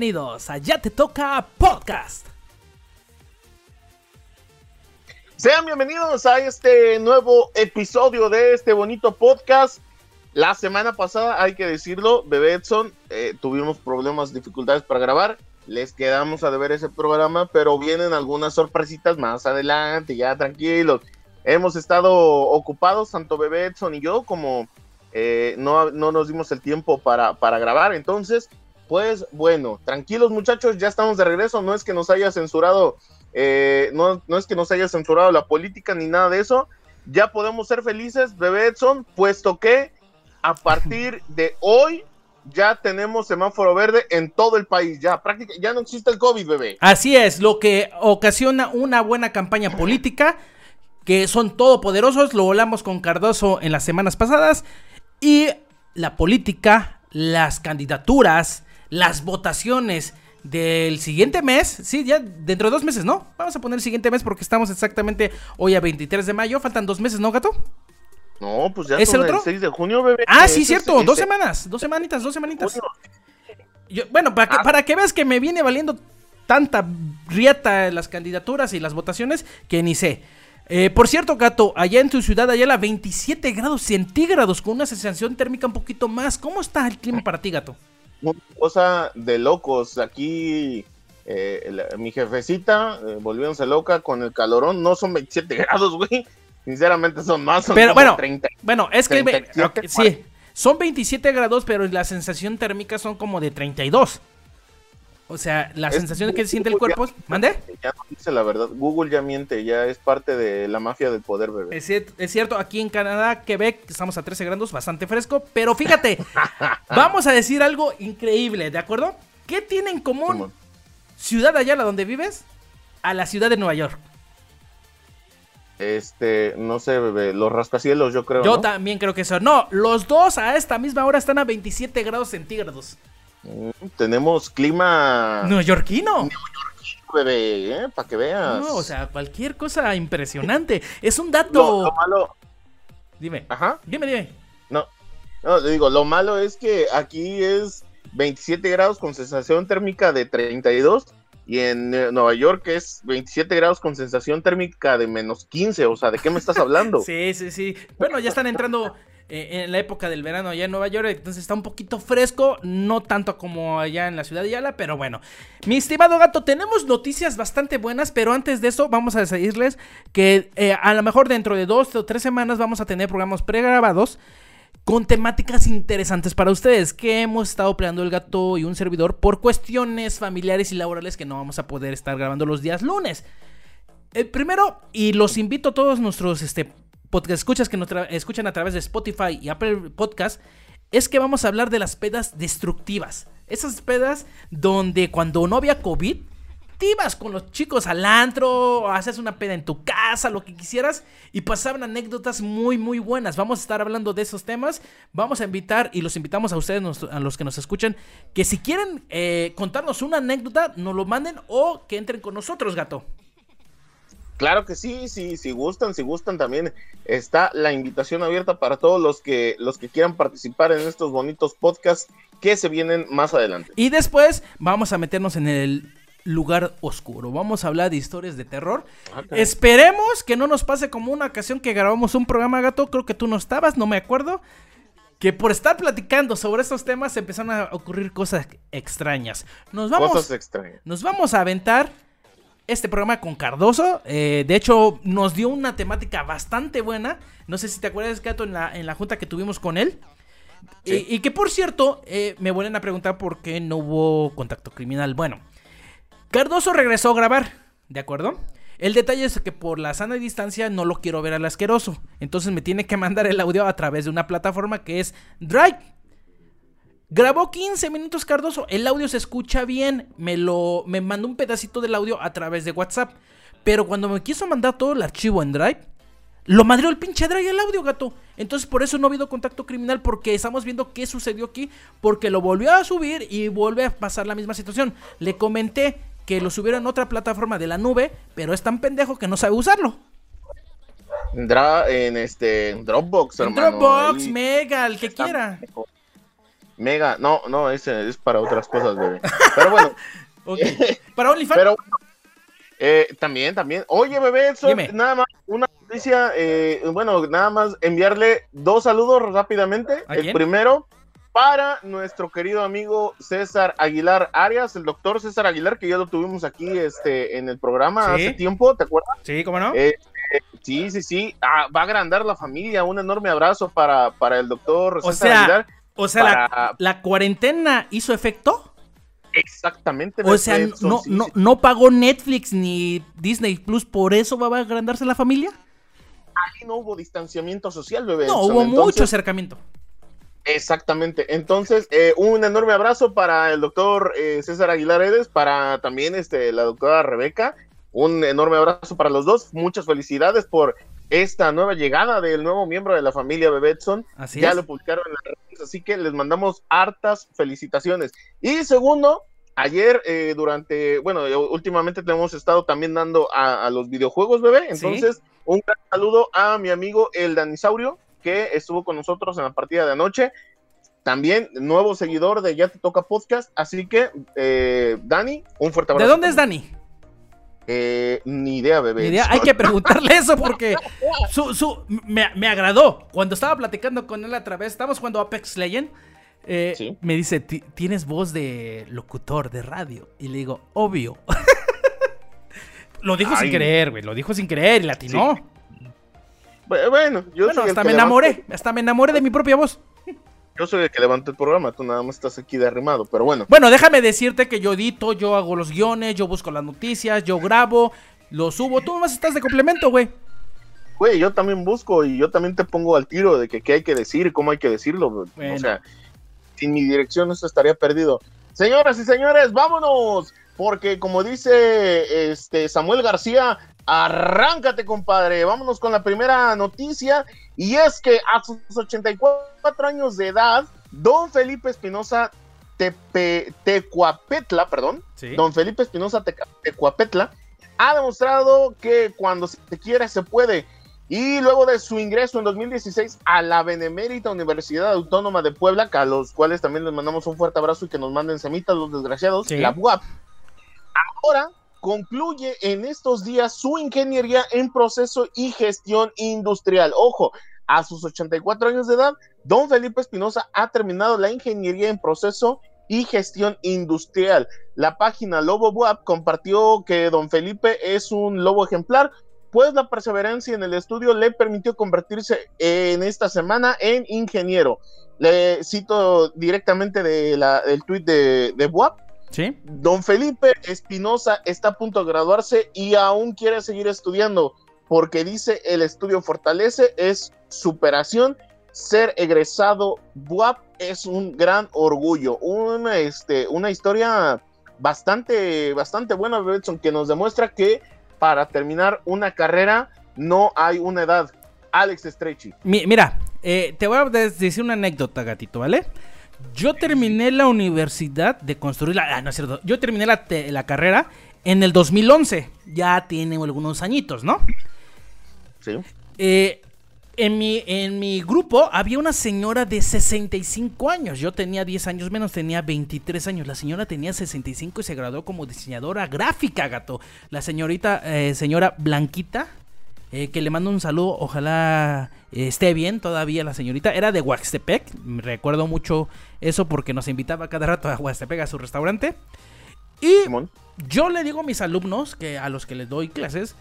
Bienvenidos a Ya Te Toca Podcast. Sean bienvenidos a este nuevo episodio de este bonito podcast. La semana pasada, hay que decirlo, Bebé Edson, eh, tuvimos problemas, dificultades para grabar. Les quedamos a deber ese programa, pero vienen algunas sorpresitas más adelante, ya tranquilos. Hemos estado ocupados, tanto Bebé Edson y yo, como eh, no, no, nos dimos el tiempo para, para grabar. Entonces, pues bueno, tranquilos muchachos, ya estamos de regreso. No es que nos haya censurado, eh, no, no es que nos haya censurado la política ni nada de eso. Ya podemos ser felices, Bebé Edson, puesto que a partir de hoy ya tenemos semáforo verde en todo el país. Ya prácticamente ya no existe el COVID, bebé. Así es, lo que ocasiona una buena campaña política, que son todopoderosos, lo hablamos con Cardoso en las semanas pasadas, y la política, las candidaturas, las votaciones del siguiente mes, sí, ya dentro de dos meses, ¿no? Vamos a poner el siguiente mes porque estamos exactamente hoy a 23 de mayo, faltan dos meses, ¿no, gato? No, pues ya ¿Es el otro? 6 de junio, bebé. Ah, sí, cierto, dos ese- semanas, dos semanitas, dos semanitas. Yo- bueno, para que, Ah. para que veas que me viene valiendo tanta rieta las candidaturas y las votaciones que ni sé. Eh, por cierto, gato, allá en tu ciudad, allá a 27 grados centígrados con una sensación térmica un poquito más. ¿Cómo está el clima para ti, gato? Una cosa de locos. Aquí eh, la- mi jefecita eh, volviéndose loca con el calorón. No son 27 grados, güey. Sinceramente son más. Son Pero bueno, 30. Bueno, es que... ve- 37, ok, sí, son 27 grados, pero la sensación térmica son como de 32. O sea, la Es- sensación que siente el cuerpo... es- ¿Mande? Ya no dice la verdad. Google ya miente. Ya es parte de la mafia del poder, bebé. Es, cier- es cierto, aquí en Canadá, Quebec, estamos a 13 grados, bastante fresco. Pero fíjate, vamos a decir algo increíble, ¿de acuerdo? ¿Qué tiene en común Simón. Ciudad Ayala, donde vives, a la ciudad de Nueva York? Este, no sé, bebé. Los rascacielos, yo creo. Yo ¿no? también creo que eso. No, los dos a esta misma hora están a 27 grados centígrados. Mm, Tenemos clima Neoyorquino. bebé, ¿eh? Para que veas. No, o sea, cualquier cosa impresionante. Es un lo, dato. lo malo. Dime, Ajá. dime, dime. No, no, le digo, lo malo es que aquí es 27 grados con sensación térmica de 32 y en eh, Nueva York es 27 grados con sensación térmica de menos 15. O sea, ¿de qué me estás hablando? Sí, sí, sí. Bueno, ya están entrando eh, en la época del verano allá en Nueva York, entonces está un poquito fresco, no tanto como allá en la ciudad de Yala, pero bueno. Mi estimado gato, tenemos noticias bastante buenas, pero antes de eso vamos a decirles que eh, a lo mejor dentro de dos o tres semanas vamos a tener programas pregrabados con temáticas interesantes para ustedes que hemos estado peleando el gato y un servidor por cuestiones familiares y laborales que no vamos a poder estar grabando los días lunes. El primero, y los invito a todos nuestros este, podcast escuchas que nos escuchan a través de Spotify y Apple Podcast, es que vamos a hablar de las pedas destructivas. Esas pedas donde cuando no había COVID, ibas con los chicos al antro, haces una peda en tu casa, lo que quisieras, y pasaban anécdotas muy, muy buenas. Vamos a estar hablando de esos temas. Vamos a invitar, y los invitamos a ustedes, nos- a los que nos escuchan, que si quieren eh, contarnos una anécdota, nos lo manden o que entren con nosotros, gato. Claro que sí, sí, si gustan, si gustan también está la invitación abierta para todos los que los que quieran participar en estos bonitos podcasts que se vienen más adelante. Y después vamos a meternos en el lugar oscuro. Vamos a hablar de historias de terror. Esperemos que no nos pase como una ocasión que grabamos un programa gato. Creo que tú no estabas, no me acuerdo. Que por estar platicando sobre estos temas empezaron a ocurrir cosas extrañas. Nos vamos, Cosas extrañas. nos vamos a aventar este programa con Cardoso. Eh, de hecho, nos dio una temática bastante buena. No sé si te acuerdas, Gato, en la, en la junta que tuvimos con él. Sí. Y que por cierto, eh, me vuelven a preguntar por qué no hubo contacto criminal. Bueno, Cardoso regresó a grabar, ¿de acuerdo? El detalle es que por la sana distancia no lo quiero ver al asqueroso. Entonces me tiene que mandar el audio a través de una plataforma que es Drive. Grabó 15 minutos Cardoso, el audio se escucha bien, me lo me mandó un pedacito del audio a través de WhatsApp, pero cuando me quiso mandar todo el archivo en Drive, lo madreó el pinche Drive el audio, gato. Entonces por eso no ha habido contacto criminal porque estamos viendo qué sucedió aquí, porque lo volvió a subir y vuelve a pasar la misma situación. Le comenté que lo subiera en otra plataforma de la nube, pero es tan pendejo que no sabe usarlo. Dra- en este en Dropbox, En hermano. Dropbox, ahí Mega, el que quiera. mejor. Mega, no, no, ese es para otras cosas, bebé. Pero bueno. ¿Para OnlyFans? Pero eh, también, también. Oye, bebé, eso, nada más una noticia, eh, bueno, nada más enviarle dos saludos rápidamente. el primero para nuestro querido amigo César Aguilar Arias, el doctor César Aguilar, que ya lo tuvimos aquí este, en el programa hace tiempo, ¿te acuerdas? Sí, ¿cómo no? Eh, sí, sí, sí. Ah, va a agrandar la familia. Un enorme abrazo para, para el doctor César Aguilar. O sea, la, la cuarentena hizo efecto. Exactamente. O sea, no, no, no pagó Netflix ni Disney Plus, por eso va a agrandarse la familia. Ahí no hubo distanciamiento social, bebé. No, hubo mucho acercamiento. Exactamente. Entonces, eh, un enorme abrazo para el doctor eh, César Aguilar Edes, para también este, la doctora Rebeca. Un enorme abrazo para los dos. Muchas felicidades por esta nueva llegada del nuevo miembro de la familia Bebetson. Así ya lo publicaron en las redes, así que les mandamos hartas felicitaciones. Y segundo, ayer eh, durante, bueno, últimamente te hemos estado también dando a, los videojuegos, bebé. Entonces, un gran saludo a mi amigo el Danisaurio, que estuvo con nosotros en la partida de anoche. También nuevo seguidor de Ya Te Toca Podcast. Así que, eh, Dani, un fuerte abrazo. ¿De dónde es Dani? Eh, ni idea, bebé. Hay que preguntarle eso porque su, su, me, agradó. Cuando estaba platicando con él a través, estamos jugando Apex Legend. Eh, me dice, tienes voz de locutor de radio. Y le digo, obvio. lo dijo sin creer, güey. Lo dijo sin creer y latinó. Bueno, yo bueno, hasta me enamoré. Hasta me enamoré de mi propia voz. Yo soy el que levanta el programa, tú nada más estás aquí de arrimado, pero bueno. Bueno, déjame decirte que yo edito, yo hago los guiones, yo busco las noticias, yo grabo, lo subo. Tú más estás de complemento, güey. Güey, yo también busco y yo también te pongo al tiro de que qué hay que decir cómo hay que decirlo. O sea, sin mi dirección eso estaría perdido. Señoras y señores, vámonos, porque como dice este Samuel García, arráncate, compadre. Vámonos con la primera noticia y es que a sus 84 años de edad, don Felipe Espinosa Tecuapetla, perdón, don Felipe Espinosa Tecuapetla, ha demostrado que cuando se quiere se puede. Y luego de su ingreso en 2016 a la Benemérita Universidad Autónoma de Puebla, a los cuales también les mandamos un fuerte abrazo y que nos manden semitas los desgraciados, la UAP, ahora concluye en estos días su ingeniería en proceso y gestión industrial. Ojo, a sus 84 años de edad, don Felipe Espinosa ha terminado la ingeniería en proceso y gestión industrial. La página Lobo Web compartió que don Felipe es un lobo ejemplar, pues la perseverancia en el estudio le permitió convertirse en esta semana en ingeniero. Le cito directamente de la, del tweet de, de ¿Sí? Don Felipe Espinosa está a punto de graduarse y aún quiere seguir estudiando porque dice el estudio fortalece, es superación. Ser egresado BUAP es un gran orgullo, una, este, una historia bastante, bastante buena, Betson, que nos demuestra que para terminar una carrera no hay una edad. Alex Stretchy. mira, eh, te voy a decir una anécdota, gatito, ¿vale? Yo terminé la universidad de construir la... Ah, no es cierto. Yo terminé la, la carrera en el 2011. Ya tiene algunos añitos, ¿no? Sí. Eh, en, mi, en mi grupo había una señora de 65 años. Yo tenía 10 años menos, tenía 23 años. La señora tenía 65 y se graduó como diseñadora gráfica, gato. La señorita, eh, señora Blanquita, eh, que le mando un saludo. Ojalá esté bien todavía la señorita. Era de Huaxtepec. Recuerdo mucho eso porque nos invitaba cada rato a Huaxtepec a su restaurante. Y yo le digo a mis alumnos, que a los que les doy clases,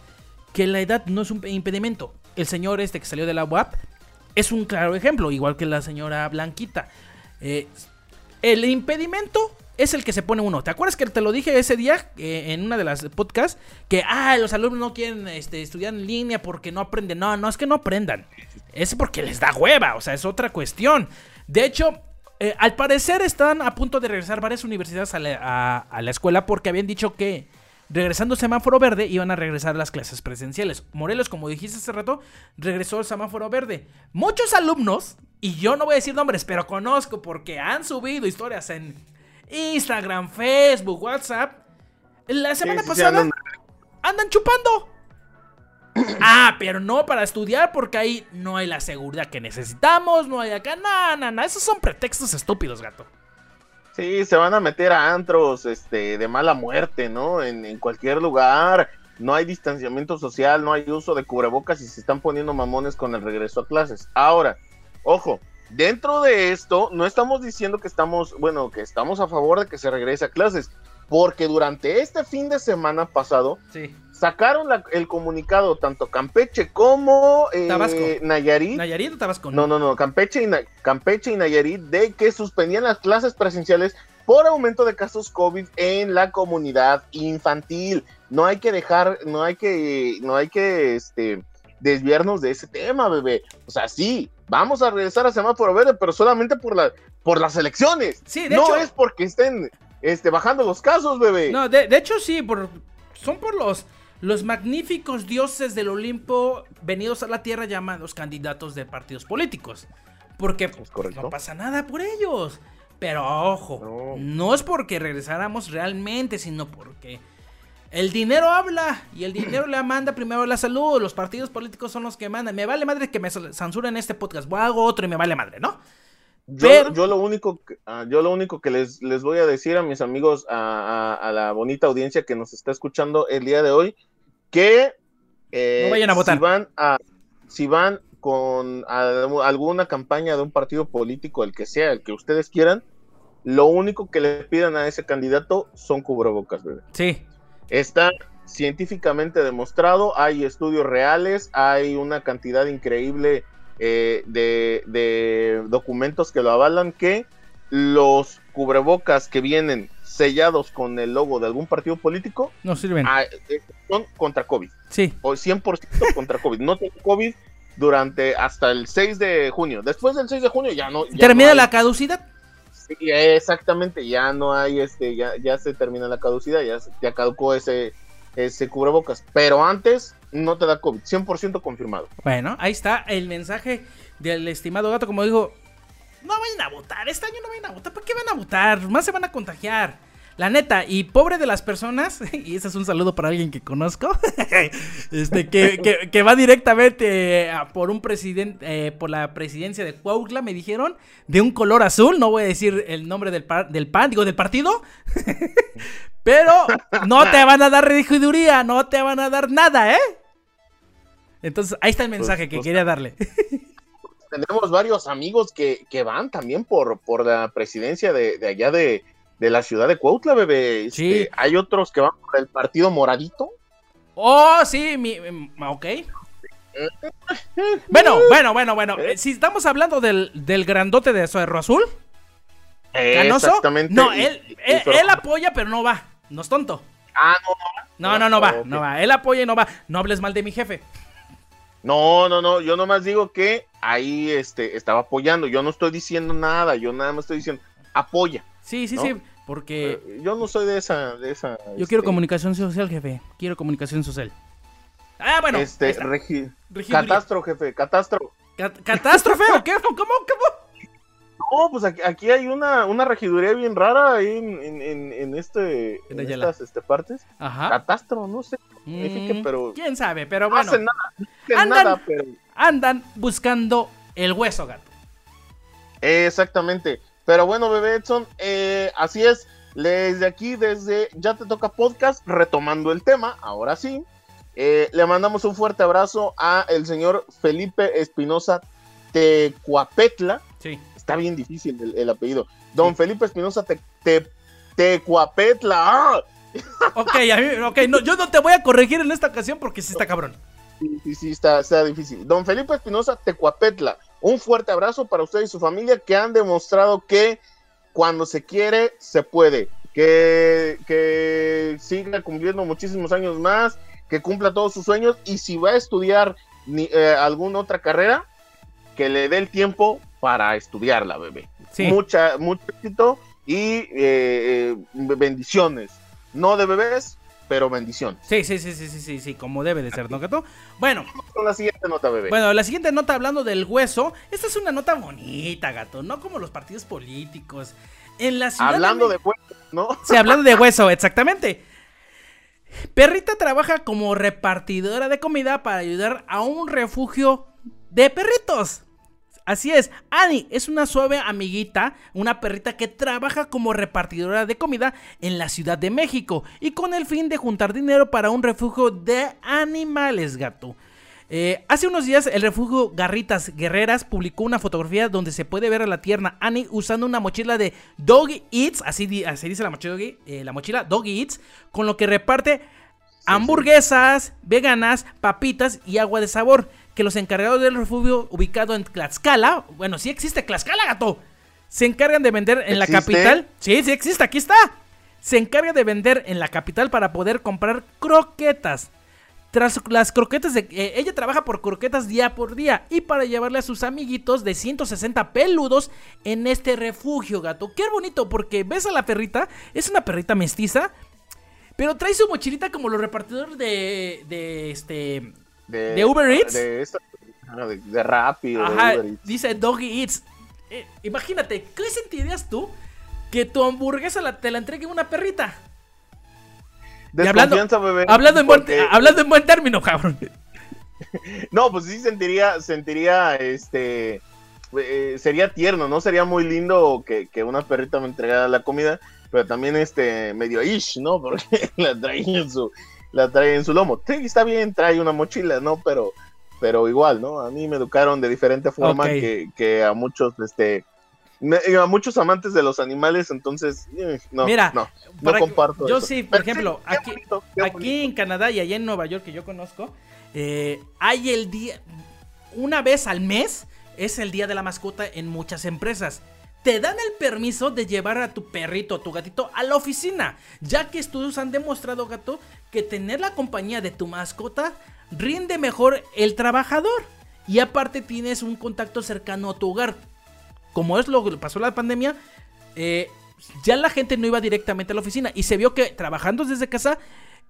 que la edad no es un impedimento. El señor este que salió de la UAP es un claro ejemplo, igual que la señora Blanquita. Eh, el impedimento es el que se pone uno. ¿Te acuerdas que te lo dije ese día en una de las podcasts? Que, ah, los alumnos no quieren este, estudiar en línea porque no aprenden. No, no es que no aprendan. Es porque les da hueva, o sea, es otra cuestión. De hecho, eh, al parecer están a punto de regresar varias universidades a la escuela porque habían dicho que regresando semáforo verde, iban a regresar las clases presenciales. Morelos, como dijiste hace rato, regresó el semáforo verde. Muchos alumnos, y yo no voy a decir nombres, pero conozco porque han subido historias en Instagram, Facebook, WhatsApp. La semana pasada andan... chupando. Ah, pero no para estudiar porque ahí no hay la seguridad que necesitamos, no hay acá, nada, nada, esos son pretextos estúpidos, gato. Sí, se van a meter a antros este, de mala muerte, ¿no? En, en cualquier lugar. No hay distanciamiento social, no hay uso de cubrebocas y se están poniendo mamones con el regreso a clases. Ahora, ojo, dentro de esto no estamos diciendo que estamos, bueno, que estamos a favor de que se regrese a clases, porque durante este fin de semana pasado Sí. sacaron la- el comunicado tanto Campeche como eh, Tabasco. Nayarit. ¿Nayarit o Tabasco? No, no, no, Campeche y, Na- Campeche y Nayarit de que suspendían las clases presenciales por aumento de casos COVID en la comunidad infantil. No hay que dejar, no hay que, no hay que, este, desviarnos de ese tema, bebé. O sea, sí, vamos a regresar a semáforo verde, pero solamente por la, por las elecciones. Sí, de no hecho- es porque estén, este, bajando los casos, bebé. No, de, de hecho sí, por, son por los, los magníficos dioses del Olimpo venidos a la tierra llamados candidatos de partidos políticos. Porque Es correcto. no pasa nada por ellos. Pero ojo, No. no. es porque regresáramos realmente, sino porque el dinero habla y el dinero le manda primero la salud. Los partidos políticos son los que mandan. Me vale madre que me censuren este podcast. Voy a hago otro y me vale madre, ¿no? Yo, Pero- yo lo único que, ah, yo lo único que les, les voy a decir a mis amigos, a, a- a la bonita audiencia que nos está escuchando el día de hoy, que eh, No vayan a votar. Si van, a, si van con alguna campaña de un partido político, el que sea, el que ustedes quieran, lo único que le pidan a ese candidato son cubrebocas, bebé. Sí. Está científicamente demostrado, hay estudios reales, hay una cantidad increíble eh, de, de documentos que lo avalan que los cubrebocas que vienen sellados con el logo de algún partido político No sirven. ah, eh, son contra COVID, Sí. o 100% contra COVID. No tengo COVID durante hasta el 6 de junio. Después del 6 de junio ya no. ya Termina no la caducidad. Sí, exactamente, ya no hay este, ya, ya se termina la caducidad, ya, ya caducó ese, ese cubrebocas. Pero antes no te da COVID, 100% confirmado. Bueno, ahí está el mensaje del estimado gato. Como digo, no vayan a votar. Este año no vayan a votar. ¿Por qué van a votar? Más se van a contagiar. La neta, y pobre de las personas, y ese es un saludo para alguien que conozco, este, que, que- que va directamente a por un presidente, eh, por la presidencia de Cuautla, me dijeron, de un color azul, no voy a decir el nombre del, par- del PAN, digo, del partido, pero no te van a dar regiduría, no te van a dar nada, ¿eh? Entonces, ahí está el mensaje que pues, quería darle. Tenemos varios amigos que, que van también por, por la presidencia de, de allá de, de la ciudad de Cuautla, bebé. Este, Sí. Hay otros que van por el partido moradito. Oh, sí, mi, ok. Bueno, bueno, bueno, bueno. eh, Si estamos hablando del, del grandote de Cerro Azul, Canoso. Exactamente. No, él, y- él, apoya, pero no va. No es tonto. Ah, No, no, no va. Ok. No va. Él apoya y no va. No hables mal de mi jefe. No, no, no, yo nomás digo que ahí este, estaba apoyando, yo no estoy diciendo nada, yo nada más estoy diciendo apoya. Sí, sí, ¿No? sí. Porque Eh, Yo no soy de esa, de esa. yo quiero este, comunicación social, jefe. Quiero comunicación social. Ah, bueno. Este, regi- catastro, jefe, catastro. Cat- ¿Catástrofe o qué? ¿Cómo? ¿Cómo? No, pues aquí, aquí hay una, una regiduría bien rara ahí en, en, en, en este, En estas este, partes. Ajá. Catastro, no sé, Mm, pero ¿Quién sabe? Pero no bueno. hacen nada, no hacen Andan- nada, pero Andan buscando el hueso, gato. Exactamente. Pero bueno, bebé Edson, eh, así es. Desde aquí, desde Ya Te Toca Podcast, retomando el tema, ahora sí, eh, le mandamos un fuerte abrazo a el señor Felipe Espinosa Tecuapetla. Sí. Está bien difícil el, el apellido. Don Felipe Espinosa Te, Te- Tecuapetla. ¡Ah! Ok, a mí, ok, no, yo no te voy a corregir en esta ocasión porque sí está cabrón. Sí, sí, sí, está, está difícil. Don Felipe Espinosa Tecuapetla, un fuerte abrazo para usted y su familia que han demostrado que cuando se quiere, se puede. Que, que siga cumpliendo muchísimos años más, que cumpla todos sus sueños y si va a estudiar ni, eh, alguna otra carrera, que le dé el tiempo para estudiarla, bebé. Sí. Mucha, mucho éxito y eh, eh, bendiciones. No de bebés, pero bendiciones. Sí, sí, sí, sí, sí, sí, sí, como debe de ser, ¿no, gato? Bueno, Con la siguiente nota, bebé. bueno, la siguiente nota hablando del hueso, esta es una nota bonita, gato, no como los partidos políticos. En la ciudad Hablando Me- de huesos, ¿no? Sí, hablando de hueso, exactamente. Perrita trabaja como repartidora de comida para ayudar a un refugio de perritos. Así es, Annie es una suave amiguita, una perrita que trabaja como repartidora de comida en la Ciudad de México y con el fin de juntar dinero para un refugio de animales, gato. Eh, hace unos días el refugio Garritas Guerreras publicó una fotografía donde se puede ver a la tierna Annie usando una mochila de Doggy Eats, así, dice la mochila, eh, la mochila Doggy Eats, con lo que reparte hamburguesas, veganas, papitas y agua de sabor que los encargados del refugio ubicado en Tlaxcala, bueno, sí existe Tlaxcala, gato, se encargan de vender en la capital. Sí, sí existe, aquí está. Se encarga de vender en la capital para poder comprar croquetas. Tras las croquetas de... Eh, ella trabaja por croquetas día por día y para llevarle a sus amiguitos de 160 peludos en este refugio, gato. Qué bonito, porque ves a la perrita, es una perrita mestiza, pero trae su mochilita como los repartidores de, de este de, Uber Eats. De, de, Rappi. Ajá, dice Doggy Eats. Eh, imagínate, ¿qué sentirías tú que tu hamburguesa te la entregue una perrita? hablando, bebé, hablando, en buen, hablando en buen término, cabrón. no, pues sí sentiría, sentiría, este, eh, sería tierno, ¿no? Sería muy lindo que, que, una perrita me entregara la comida, pero también, este, medio ish, ¿no? Porque la trae en su, la trae en su lomo. Sí, está bien, trae una mochila, ¿no? Pero, pero igual, ¿no? A mí me educaron de diferente forma que, a muchos, este, a muchos amantes de los animales, entonces, eh, no, Mira, no, no comparto. Yo sí, por ejemplo, aquí, aquí en Canadá y allá en Nueva York, que yo conozco, eh, hay el día, una vez al mes, es el día de la mascota en muchas empresas te dan el permiso de llevar a tu perrito o tu gatito a la oficina, ya que estudios han demostrado, gato, que tener la compañía de tu mascota rinde mejor el trabajador. Y aparte tienes un contacto cercano a tu hogar. Como es lo que pasó la pandemia, eh, ya la gente no iba directamente a la oficina y se vio que trabajando desde casa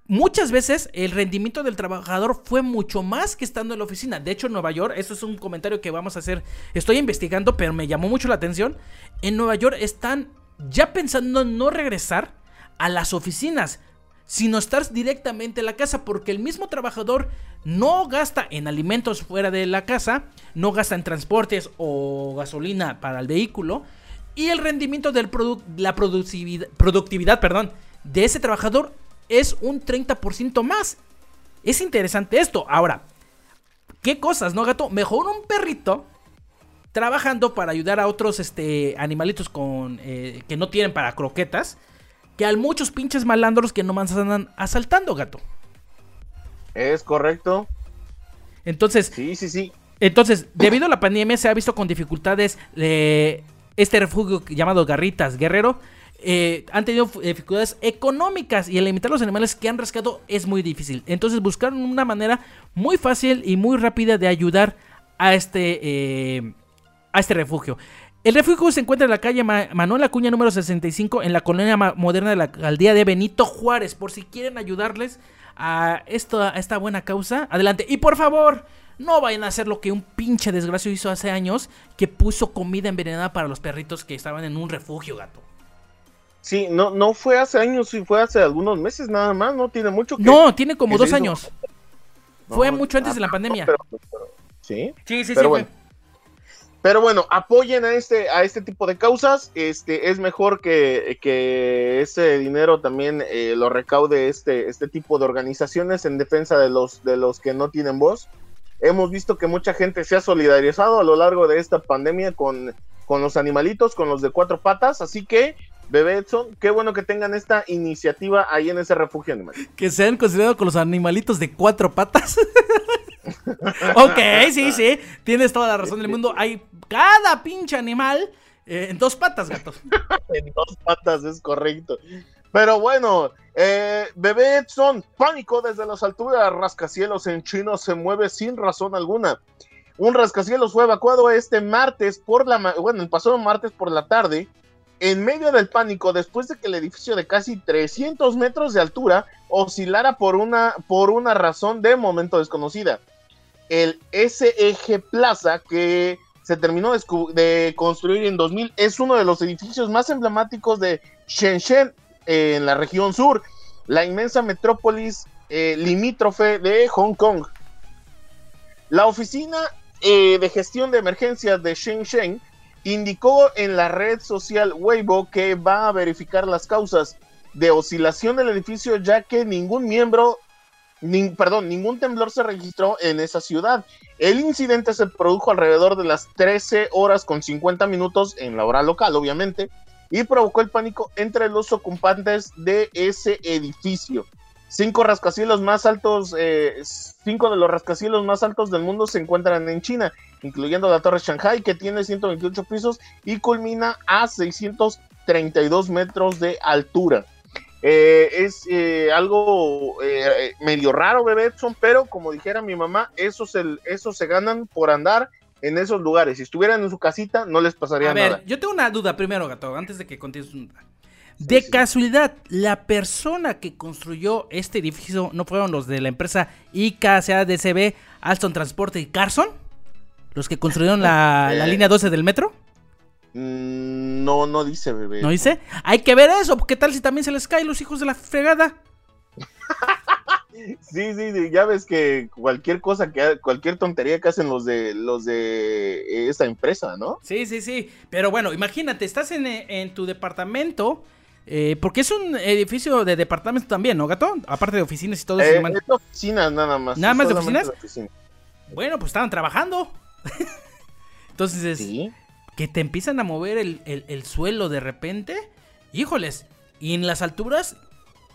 Muchas veces el rendimiento del trabajador fue mucho más que estando en la oficina. De hecho, en Nueva York, eso es un comentario que vamos a hacer. Estoy investigando, pero me llamó mucho la atención. En Nueva York están ya pensando en no regresar a las oficinas, sino estar directamente en la casa, porque el mismo trabajador no gasta en alimentos fuera de la casa, no gasta en transportes o gasolina para el vehículo, y el rendimiento de la productividad, productividad perdón, de ese trabajador es un 30% más. Es interesante esto. Ahora, ¿qué cosas, no, gato? Mejor un perrito trabajando para ayudar a otros este, animalitos con, eh, que no tienen para croquetas que a muchos pinches malandros que nomás andan asaltando, gato. Es correcto. Entonces, sí, sí, sí. Entonces, debido a la pandemia se ha visto con dificultades eh, este refugio llamado Garritas Guerrero eh, han tenido dificultades económicas y el limitar los animales que han rescatado es muy difícil. Entonces buscaron una manera muy fácil y muy rápida de ayudar a este, eh, a este refugio. El refugio se encuentra en la calle Manuel Acuña número 65 en la colonia moderna de la alcaldía de Benito Juárez. Por si quieren ayudarles a, a esta buena causa, adelante. Y por favor, no vayan a hacer lo que un pinche desgracio hizo hace años que puso comida envenenada para los perritos que estaban en un refugio, gato. Sí, no, no fue hace años, sí fue hace algunos meses nada más, no tiene mucho que, No, tiene como dos años. fue mucho antes de la pandemia. sí, sí, sí, pero bueno. Pero bueno, apoyen a este, a este tipo de causas. Este, es mejor que, que ese dinero también eh, lo recaude este, este tipo de organizaciones en defensa de los, de los que no tienen voz. Hemos visto que mucha gente se ha solidarizado a lo largo de esta pandemia con, con los animalitos, con los de cuatro patas. Así que Bebé Edson, qué bueno que tengan esta iniciativa ahí en ese refugio animal. Que sean considerados con los animalitos de cuatro patas. ok, sí, sí, tienes toda la razón del mundo. Hay cada pinche animal eh, en dos patas, gatos. en dos patas, es correcto. Pero bueno, eh, Bebé Edson, pánico desde las alturas, rascacielos en chino se mueve sin razón alguna. Un rascacielos fue evacuado este martes por la, bueno, el pasado martes por la tarde en medio del pánico después de que el edificio de casi 300 metros de altura oscilara por una, por una razón de momento desconocida. El SEG Plaza, que se terminó de, construir en 2000, es uno de los edificios más emblemáticos de Shenzhen en la región sur la inmensa metrópolis eh, limítrofe de Hong Kong. La oficina eh, de gestión de emergencias de Shenzhen indicó en la red social Weibo que va a verificar las causas de oscilación del edificio ya que ningún miembro, perdón, ningún temblor se registró en esa ciudad. El incidente se produjo alrededor de las 13 horas con 50 minutos en la hora local, obviamente, y provocó el pánico entre los ocupantes de ese edificio. Cinco rascacielos más altos, eh, cinco de los rascacielos más altos del mundo se encuentran en China, incluyendo la Torre Shanghai, que tiene 128 pisos y culmina a 632 metros de altura. Eh, es eh, algo medio raro, bebé pero como dijera mi mamá, esos, el, esos se ganan por andar en esos lugares. Si estuvieran en su casita, no les pasaría nada. A ver, yo tengo una duda primero, gato, antes de que continúes. De casualidad, la persona que construyó este edificio no fueron los de la empresa IKCADCB, Alstom Transporte y Carson, los que construyeron la, eh. línea 12 del metro. Mm, no, no dice, bebé. ¿No dice? Hay que ver eso, ¿qué tal si también se les caen los hijos de la fregada? Sí, sí, sí, ya ves que cualquier cosa que cualquier tontería que hacen los de los de esa empresa, ¿no? Sí, sí, sí. Pero bueno, imagínate, estás en, en tu departamento eh, porque es un edificio de departamento también, ¿no, gato? Aparte de oficinas y todo eso. Eh, es oficinas nada más. ¿Nada más de oficinas? Bueno, pues estaban trabajando. Entonces, que te empiezan a mover el, suelo de repente. Híjoles, y en las alturas,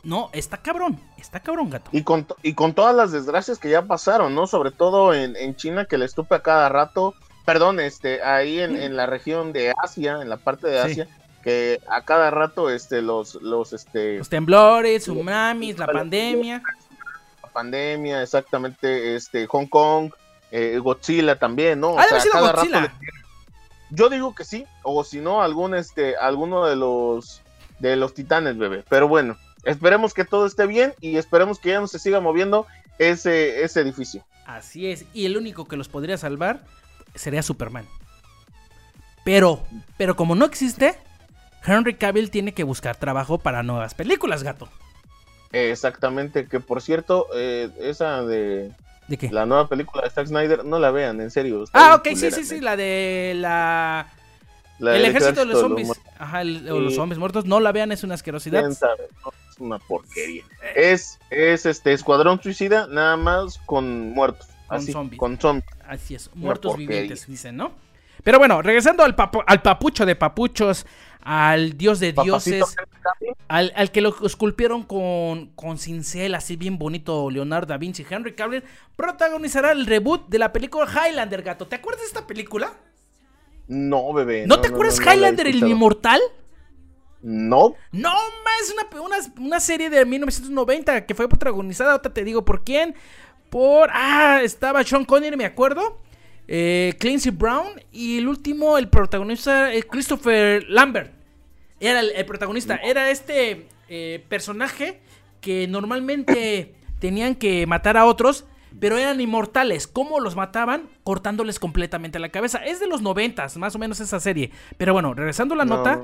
no, está cabrón, está cabrón, gato. Y con, y con todas las desgracias que ya pasaron, ¿no? Sobre todo en, China, que le estupe a cada rato. Perdón, este, ahí en, la región de Asia, en la parte de Asia que a cada rato este los los este los temblores, tsunamis, la pandemia, la pandemia, exactamente, este Hong Kong, eh, Godzilla también, ¿no? O sea, cada rato yo digo que sí, o si no algún este alguno de los de los titanes, bebé. Pero bueno, esperemos que todo esté bien y esperemos que ya no se siga moviendo ese ese edificio. Así es, y el único que los podría salvar sería Superman. Pero, pero como no existe, Henry Cavill tiene que buscar trabajo para nuevas películas, gato. Exactamente, que por cierto, eh, esa de... ¿De qué? La nueva película de Zack Snyder, no la vean, en serio. Ah, ok, sí, sí, sí, la de la... el ejército de los zombies. Ajá, los zombies muertos, no la vean, es una asquerosidad. es una porquería. Es, es este Escuadrón Suicida, nada más con muertos. Con zombies. Con zombies. Así es, muertos vivientes, dicen, ¿no? Pero bueno, regresando al, al papucho de papuchos, al dios de dioses, al, al, que lo esculpieron con, con cincel, así bien bonito, Leonardo da Vinci, Henry Cavill, protagonizará el reboot de la película Highlander, gato. ¿Te acuerdas de esta película? No, bebé. ¿No, te acuerdas Highlander, el inmortal? No. No, es una, una, una, serie de 1990 que fue protagonizada, ahorita te digo por quién. Por. Ah, estaba Sean Connery, me acuerdo eh, Clancy Brown y el último, el protagonista, eh, Christopher Lambert. Era el, protagonista, era este eh, personaje que normalmente tenían que matar a otros, pero eran inmortales. ¿Cómo los mataban? Cortándoles completamente la cabeza. Es de los noventas, más o menos esa serie. Pero bueno, regresando a la nota,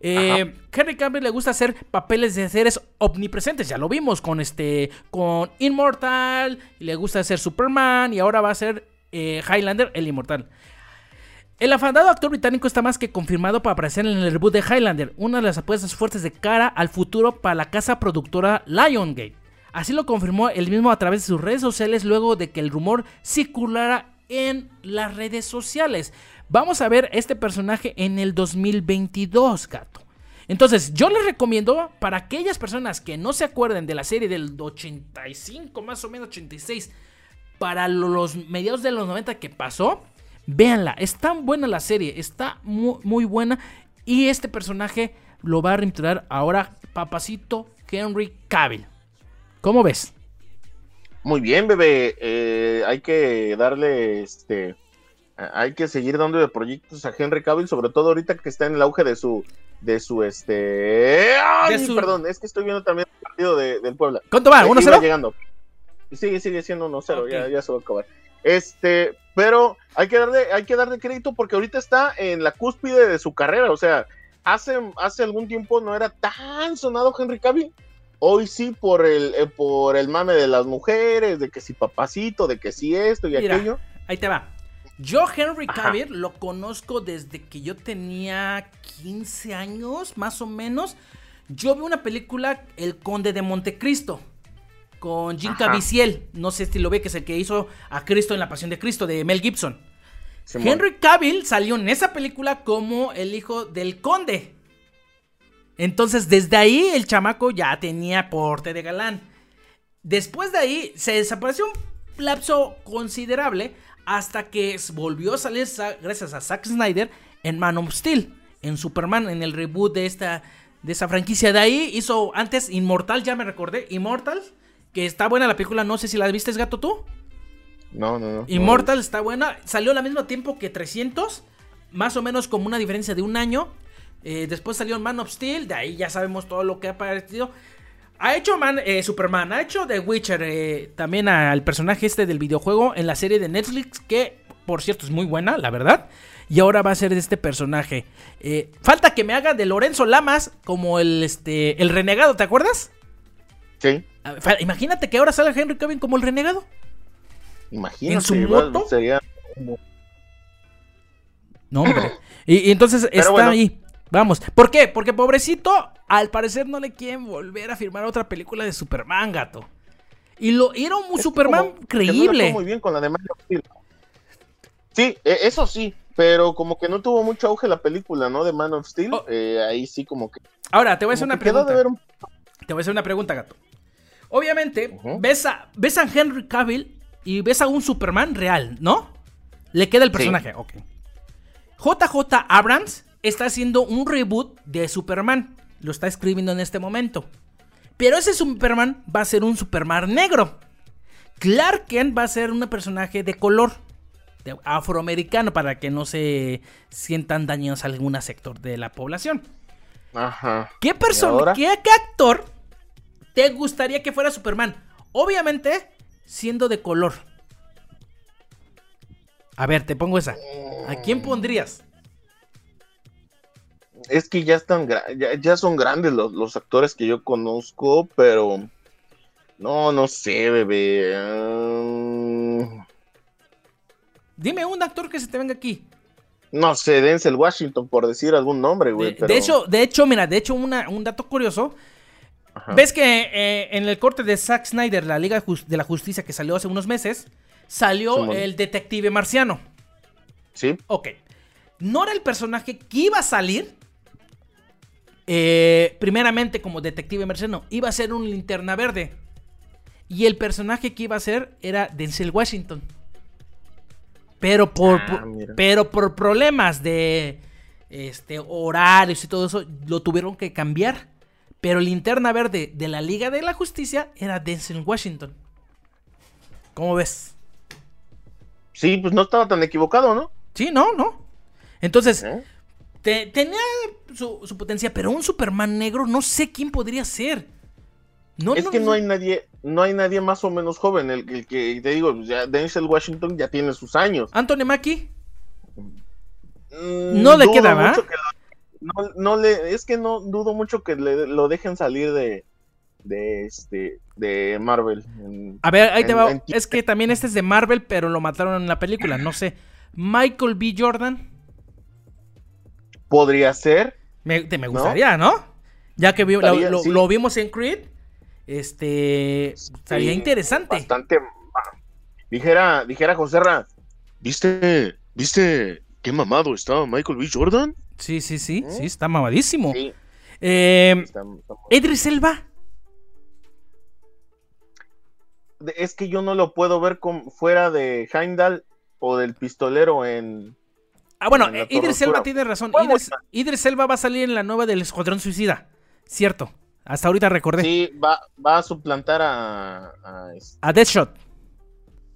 eh, Henry Cavill le gusta hacer papeles de seres omnipresentes, ya lo vimos con este, con Immortal, le gusta hacer Superman y ahora va a ser eh, Highlander, el inmortal. El afandado actor británico está más que confirmado para aparecer en el reboot de Highlander, una de las apuestas fuertes de cara al futuro para la casa productora Liongate. Así lo confirmó él mismo a través de sus redes sociales luego de que el rumor circulara en las redes sociales. Vamos a ver este personaje en el 2022, gato. Entonces, yo les recomiendo para aquellas personas que no se acuerden de la serie del 85, más o menos 86, para los mediados de los 90 que pasó, véanla. Es tan buena la serie, está muy, muy buena. Y este personaje lo va a reintegrar ahora Papacito Henry Cavill. ¿Cómo ves? Muy bien, bebé. Eh, hay que darle este. Hay que seguir dando proyectos a Henry Cavill, sobre todo ahorita que está en el auge de su. De su este. ¡Ay, Perdón, es que estoy viendo también el partido de, del Puebla. ¿Cuánto va? ¿1-0? llegando sigue, sigue siendo 1-0, ya, ya se va a acabar. Este, pero hay que darle, hay que darle crédito porque ahorita está en la cúspide de su carrera. O sea, hace, hace algún tiempo no era tan sonado Henry Cavill. Hoy sí por el, eh, por el mame de las mujeres, de que si papacito, de que si esto y aquello. Ahí te va. Yo Henry Cavill lo conozco desde que yo tenía 15 años, más o menos. Yo vi una película, El Conde de Montecristo, con Jim Caviezel. No sé si lo ve, que es el que hizo a Cristo en la Pasión de Cristo, de Mel Gibson. Henry Cavill salió en esa película como el hijo del conde. Entonces, desde ahí el chamaco ya tenía porte de galán. Después de ahí se desapareció un lapso considerable hasta que volvió a salir gracias a Zack Snyder en Man of Steel, en Superman, en el reboot de esta de esa franquicia. De ahí hizo antes Inmortal, ya me recordé, Immortal, que está buena la película, no sé si la viste, gato tú. No, no, no. Immortal está buena, salió al mismo tiempo que 300, más o menos como una diferencia de un año. Eh, después salió Man of Steel, de ahí ya sabemos todo lo que ha aparecido. Ha hecho Man, eh, Superman, ha hecho The Witcher, eh, también al personaje este del videojuego en la serie de Netflix, que por cierto es muy buena, la verdad. Y ahora va a ser de este personaje. Eh, falta que me haga de Lorenzo Lamas como el, este, el renegado, ¿te acuerdas? Sí. Imagínate que ahora salga Henry Cavill como el renegado. Imagínate. En su moto. No, hombre. y, entonces está ahí. Vamos. ¿Por qué? Porque pobrecito, al parecer no le quieren volver a firmar otra película de Superman, gato. Y lo era un Superman creíble. muy bien con la de Man of Steel. Sí, e, eso sí, pero como que no tuvo mucho auge la película, ¿no? De Man of Steel. Oh. Eh, ahí sí como que. Ahora, te voy a hacer una pregunta. Te voy a hacer una pregunta, gato. Obviamente, ves, a, ves a Henry Cavill y ves a un Superman real, ¿no? Le queda el personaje, ok. JJ Abrams está haciendo un reboot de Superman. Lo está escribiendo en este momento. Pero ese Superman va a ser un Superman negro. Clark Kent va a ser un personaje de color. De afroamericano para que no se sientan dañados a algún sector de la población. Ajá. ¿Qué persona, qué, actor te gustaría que fuera Superman? Obviamente, siendo de color. A ver, te pongo esa. ¿A quién pondrías? es que ya están ya, son grandes los, actores que yo conozco, pero no, no sé, bebé. Ah. Dime un actor que se te venga aquí. No sé, Denzel Washington, por decir algún nombre, güey. De, hecho, de hecho, mira, de hecho, un dato curioso. ¿Ves que eh, en el corte de Zack Snyder, la Liga de la Justicia que salió hace unos meses, salió el detective marciano? Sí. Ok. No era el personaje que iba a salir, eh, primeramente como detective merceno, iba a ser un linterna verde. Y el personaje que iba a ser era Denzel Washington. Pero por, ah, pero por problemas de este, horarios y todo eso, lo tuvieron que cambiar. Pero linterna verde de la Liga de la Justicia era Denzel Washington. ¿Cómo ves? Sí, pues no estaba tan equivocado, ¿no? Sí, no, no. Entonces, ¿Eh? tenía su, potencia, pero un Superman negro no sé quién podría ser. No, es que no hay nadie, no hay nadie más o menos joven. El, que te digo, ya Denzel Washington ya tiene sus años. Anthony Mackie. Mm, no le queda, ¿verdad? No, le, es que no dudo mucho que lo dejen salir de, de este de Marvel. a ver, ahí te va. es que también este es de Marvel, pero lo mataron en la película. No sé. Michael B. Jordan. Podría ser. Me, me gustaría, ¿no? Ya que lo, vimos en Creed. Este. sería interesante. Bastante. Dijera, dijera José Ra. ¿Viste? ¿Viste qué mamado estaba Michael B. Jordan? Sí, sí, sí. ¿Eh? Sí, está mamadísimo. Eh, Edris Elba. Es que yo no lo puedo ver fuera de Heimdall o del pistolero en, Ah, bueno, Idris Elba tiene razón. Idris, Elba va a salir en la nueva del Escuadrón Suicida. Cierto. Hasta ahorita recordé. Sí, va, va a suplantar a. A, este a Deadshot.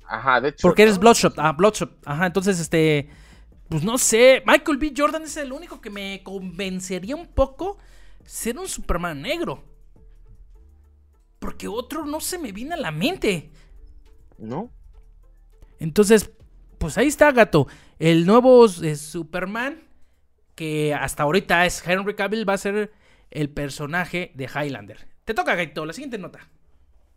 Ajá, Deadshot. Porque eres Bloodshot. Ah, Bloodshot. Ajá, entonces, este. Pues no sé. Michael B. Jordan es el único que me convencería un poco ser un Superman negro. Porque otro no se me viene a la mente. ¿No? Entonces, pues ahí está, gato. El nuevo eh, Superman, que hasta ahorita es Henry Cavill, va a ser el personaje de Highlander. Te toca, Gaito, la siguiente nota.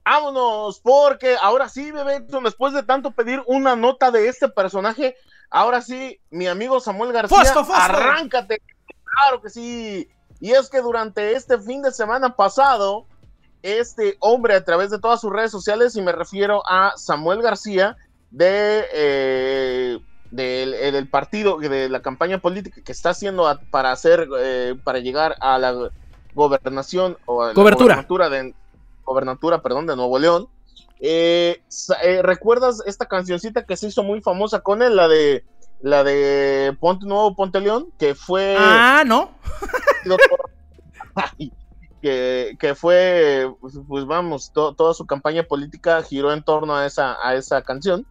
Vámonos, porque ahora sí, bebé, después de tanto pedir una nota de este personaje, ahora sí, mi amigo Samuel García, arráncate. Claro que sí. Y es que durante este fin de semana pasado, este hombre a través de todas sus redes sociales, y me refiero a Samuel García, de, eh, del, partido, de la campaña política que está haciendo para hacer, eh, para llegar a la gobernación o a la gobernatura de gobernatura, perdón, de Nuevo León. Eh, ¿Recuerdas esta cancioncita que se hizo muy famosa con él, la de la de Ponte Nuevo, Ponte León, que fue... Ah, no. que, que, fue, pues, pues vamos, toda su campaña política giró en torno a esa, a esa canción.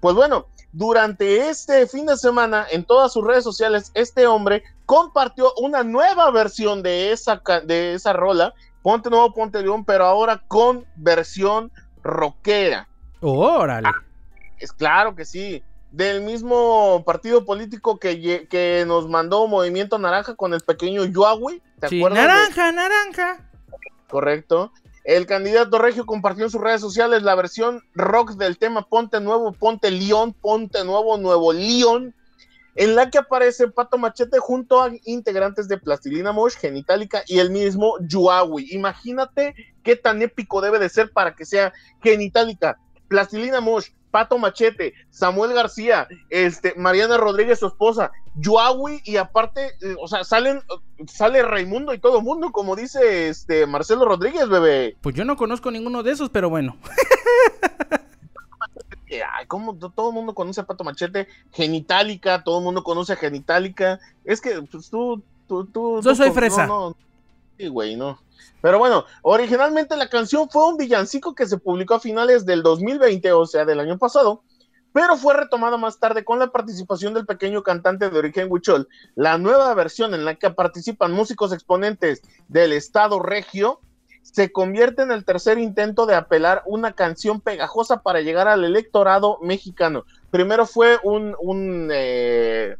Pues bueno, durante este fin de semana, en todas sus redes sociales, este hombre compartió una nueva versión de esa, de esa rola, Ponte Nuevo, Ponte León, pero ahora con versión rockera. órale. Ah, es claro que sí. Del mismo partido político que, que nos mandó Movimiento Naranja con el pequeño Yuawi. ¿Te sí, Naranja, naranja. Correcto. El candidato regio compartió en sus redes sociales la versión rock del tema Ponte Nuevo, Ponte León, Ponte Nuevo, Nuevo León, en la que aparece Pato Machete junto a integrantes de Plastilina Mosh, Genitalica y el mismo Yuawi. Imagínate qué tan épico debe de ser para que sea Genitalica, Plastilina Mosh, Pato Machete, Samuel García, este, Mariana Rodríguez, su esposa, Yuawi, y aparte, eh, o sea, salen, sale Raimundo y todo el mundo, como dice este Marcelo Rodríguez, bebé. Pues yo no conozco ninguno de esos, pero bueno. Ay, como todo el mundo conoce a Pato Machete, Genitalica, todo el mundo conoce a Genitalica. Es que pues, tú, tú, tú. Yo soy fresa. Sí, güey, no. Pero bueno, originalmente la canción fue un villancico que se publicó a finales del 2020, o sea, del año pasado, pero fue retomada más tarde con la participación del pequeño cantante de origen Huichol. La nueva versión en la que participan músicos exponentes del estado regio se convierte en el tercer intento de apelar una canción pegajosa para llegar al electorado mexicano. Primero fue un, un eh,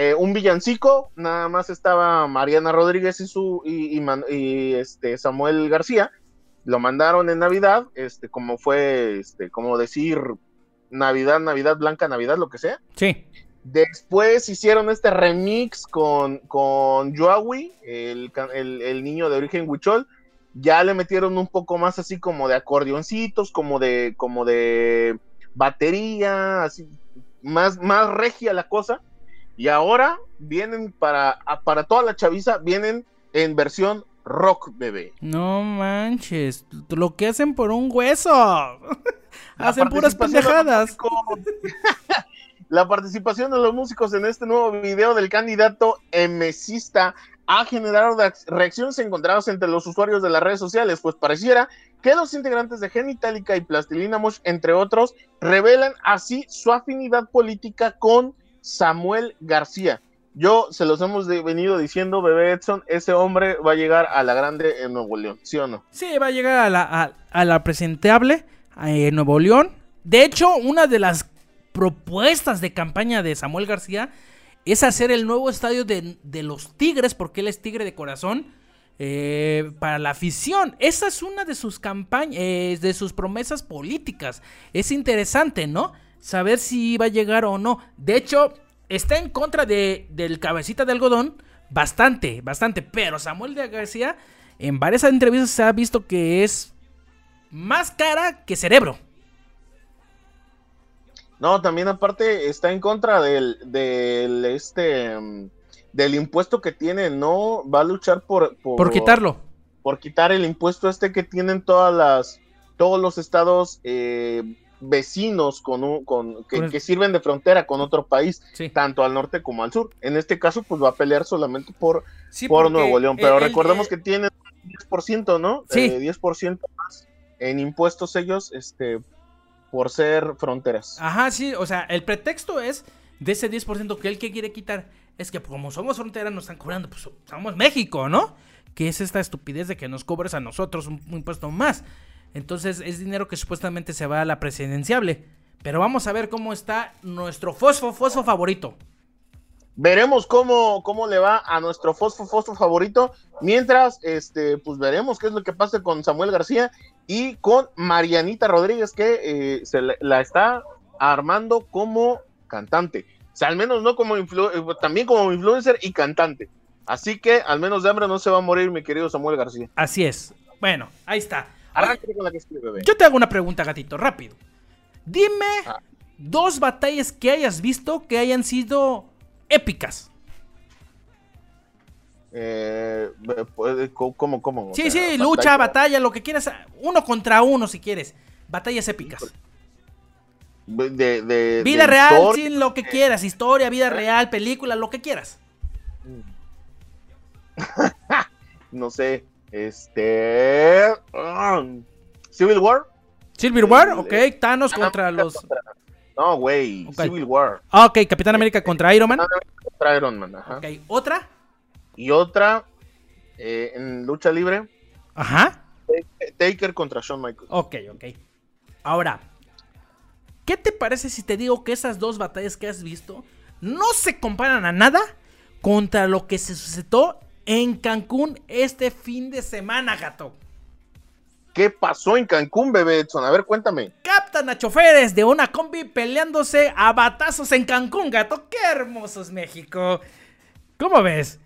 eh, un villancico, nada más estaba Mariana Rodríguez y su y, este Samuel García. Lo mandaron en Navidad, este, como fue, este, como decir Navidad, Navidad Blanca, Navidad, lo que sea. Sí. Después hicieron este remix con, con Joawi, el, el, niño de origen huichol. Ya le metieron un poco más así como de acordeoncitos, como de, como de batería, así, más, más regia la cosa. Y ahora vienen para, para toda la chaviza, vienen en versión rock, bebé. No manches, lo que hacen por un hueso. hacen puras pendejadas. la participación de los músicos en este nuevo video del candidato emesista ha generado reacciones encontradas entre los usuarios de las redes sociales, pues pareciera que los integrantes de Genitalica y Plastilina Mosh, entre otros, revelan así su afinidad política con Samuel García. Yo se los hemos venido diciendo, bebé Edson, ese hombre va a llegar a la grande en Nuevo León, ¿sí o no? Sí, va a llegar a la, a, la presentable en Nuevo León. De hecho, una de las propuestas de campaña de Samuel García es hacer el nuevo estadio de, los Tigres, porque él es tigre de corazón, eh, para la afición. Esa es una de sus campañas, eh, de sus promesas políticas. Es interesante, ¿no? saber si va a llegar o no. De hecho, está en contra de, del cabecita de algodón bastante, bastante. Pero Samuel de García en varias entrevistas se ha visto que es más cara que cerebro. No, también aparte está en contra del, del este del impuesto que tiene, no va a luchar por, por, quitarlo. Por quitar el impuesto este que tienen todas las todos los estados eh, vecinos con, un, con que, sirven de frontera con otro país, tanto al norte como al sur. En este caso, pues va a pelear solamente por, por Nuevo León, pero recordemos que tienen 10%, ¿no? Sí. 10% eh, más en impuestos ellos, este, por ser fronteras. Ajá, sí, o sea, el pretexto es de ese 10% que él que quiere quitar, es que como somos frontera nos están cobrando, pues somos México, ¿no? Que es esta estupidez de que nos cobres a nosotros un impuesto más. Entonces es dinero que supuestamente se va a la presidenciable. Pero vamos a ver cómo está nuestro fosfo, fosfo favorito. veremos cómo, cómo le va a nuestro fosfo fosfo favorito. Mientras, este, pues veremos qué es lo que pasa con Samuel García y con Marianita Rodríguez, que eh, se la está armando como cantante. O sea, al menos no como influencer, también como influencer y cantante. Así que al menos de hambre no se va a morir mi querido Samuel García. Así es. Bueno, ahí está. con la que escribe, Yo te hago una pregunta, gatito, rápido. Dime ah. dos batallas que hayas visto que hayan sido épicas. Eh, ¿Cómo, cómo? Sí, sí, lucha, batalla, lo que quieras. Uno contra uno, si quieres. Batallas épicas. De, vida real, sí, lo que quieras. Historia, vida real, película, lo que quieras. no sé. Este. Um, Civil War. Civil War, ok. Thanos contra los. No, güey. Civil War. Ah, ok. Capitán América contra Iron Man. Contra Iron Man, ajá. Ok. ¿Otra? Y otra. Eh, en lucha libre. Ajá. Taker contra Shawn Michaels. Ok, ok. Ahora. ¿Qué te parece si te digo que esas dos batallas que has visto no se comparan a nada contra lo que se sucedió en Cancún este fin de semana, gato? ¿Qué pasó en Cancún, bebé Edson? A ver, cuéntame. Captan a choferes de una combi peleándose a batazos en Cancún, gato. ¡Qué hermoso es México! ¿Cómo ves?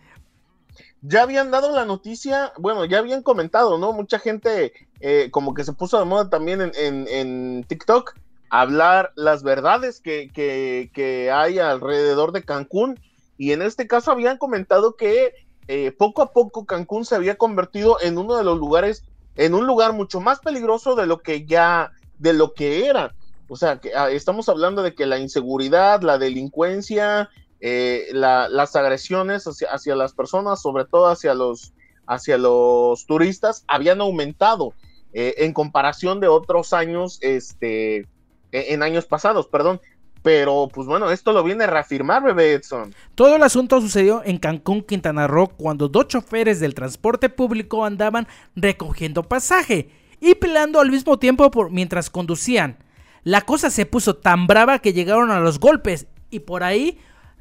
Ya habían dado la noticia, bueno, ya habían comentado, ¿no? Mucha gente eh, como que se puso de moda también en, TikTok hablar las verdades que, que, hay alrededor de Cancún. Y en este caso habían comentado que eh, poco a poco Cancún se había convertido en uno de los lugares en un lugar mucho más peligroso de lo que ya, de lo que era. O sea, que ah, estamos hablando de que la inseguridad, la delincuencia, eh, las agresiones hacia, las personas, sobre todo hacia los, hacia los turistas, habían aumentado eh, en comparación de otros años, este, e, en años pasados, perdón. Pero, pues bueno, esto lo viene a reafirmar, bebé Edson. Todo el asunto sucedió en Cancún, Quintana Roo, cuando dos choferes del transporte público andaban recogiendo pasaje y peleando al mismo tiempo por, mientras conducían. La cosa se puso tan brava que llegaron a los golpes y por ahí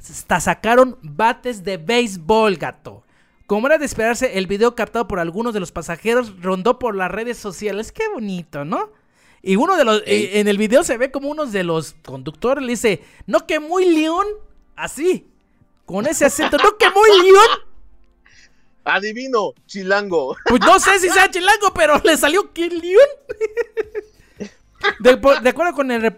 hasta sacaron bates de béisbol, gato. Como era de esperarse, el video captado por algunos de los pasajeros rondó por las redes sociales. Qué bonito, ¿no? Y uno de los. en el video se ve como uno de los conductores le dice: No que muy león. Así. Con ese acento. No que muy león. Adivino, chilango. Pues no sé si sea chilango, pero le salió que león. De, de, acuerdo con el,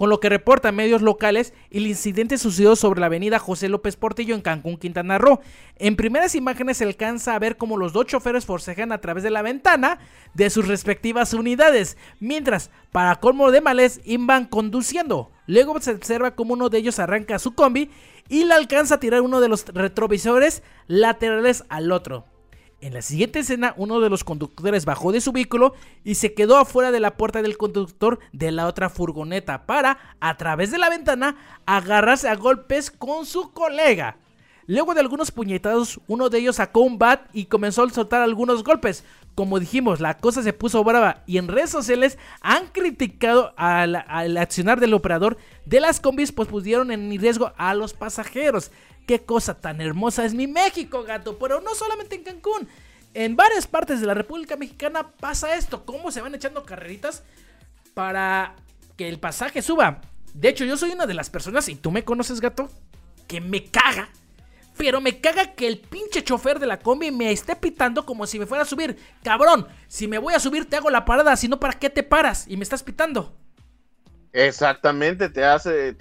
con lo que reportan medios locales, el incidente sucedió sobre la avenida José López Portillo en Cancún, Quintana Roo. En primeras imágenes se alcanza a ver cómo los dos choferes forcejan a través de la ventana de sus respectivas unidades, mientras, para colmo de males, iban conduciendo. Luego se observa cómo uno de ellos arranca su combi y le alcanza a tirar uno de los retrovisores laterales al otro. En la siguiente escena, uno de los conductores bajó de su vehículo y se quedó afuera de la puerta del conductor de la otra furgoneta para, a través de la ventana, agarrarse a golpes con su colega. Luego de algunos puñetazos, uno de ellos sacó un bat y comenzó a soltar algunos golpes. Como dijimos, la cosa se puso brava y en redes sociales han criticado al, accionar del operador de las combis, pues pusieron en riesgo a los pasajeros. Qué cosa tan hermosa es mi México, gato. Pero no solamente en Cancún. En varias partes de la República Mexicana pasa esto. Cómo se van echando carreritas para que el pasaje suba. De hecho, yo soy una de las personas, y tú me conoces, gato, que me caga. Pero me caga que el pinche chofer de la combi me esté pitando como si me fuera a subir. Cabrón, si me voy a subir te hago la parada, si no, ¿para qué te paras? Y me estás pitando. Exactamente, te hace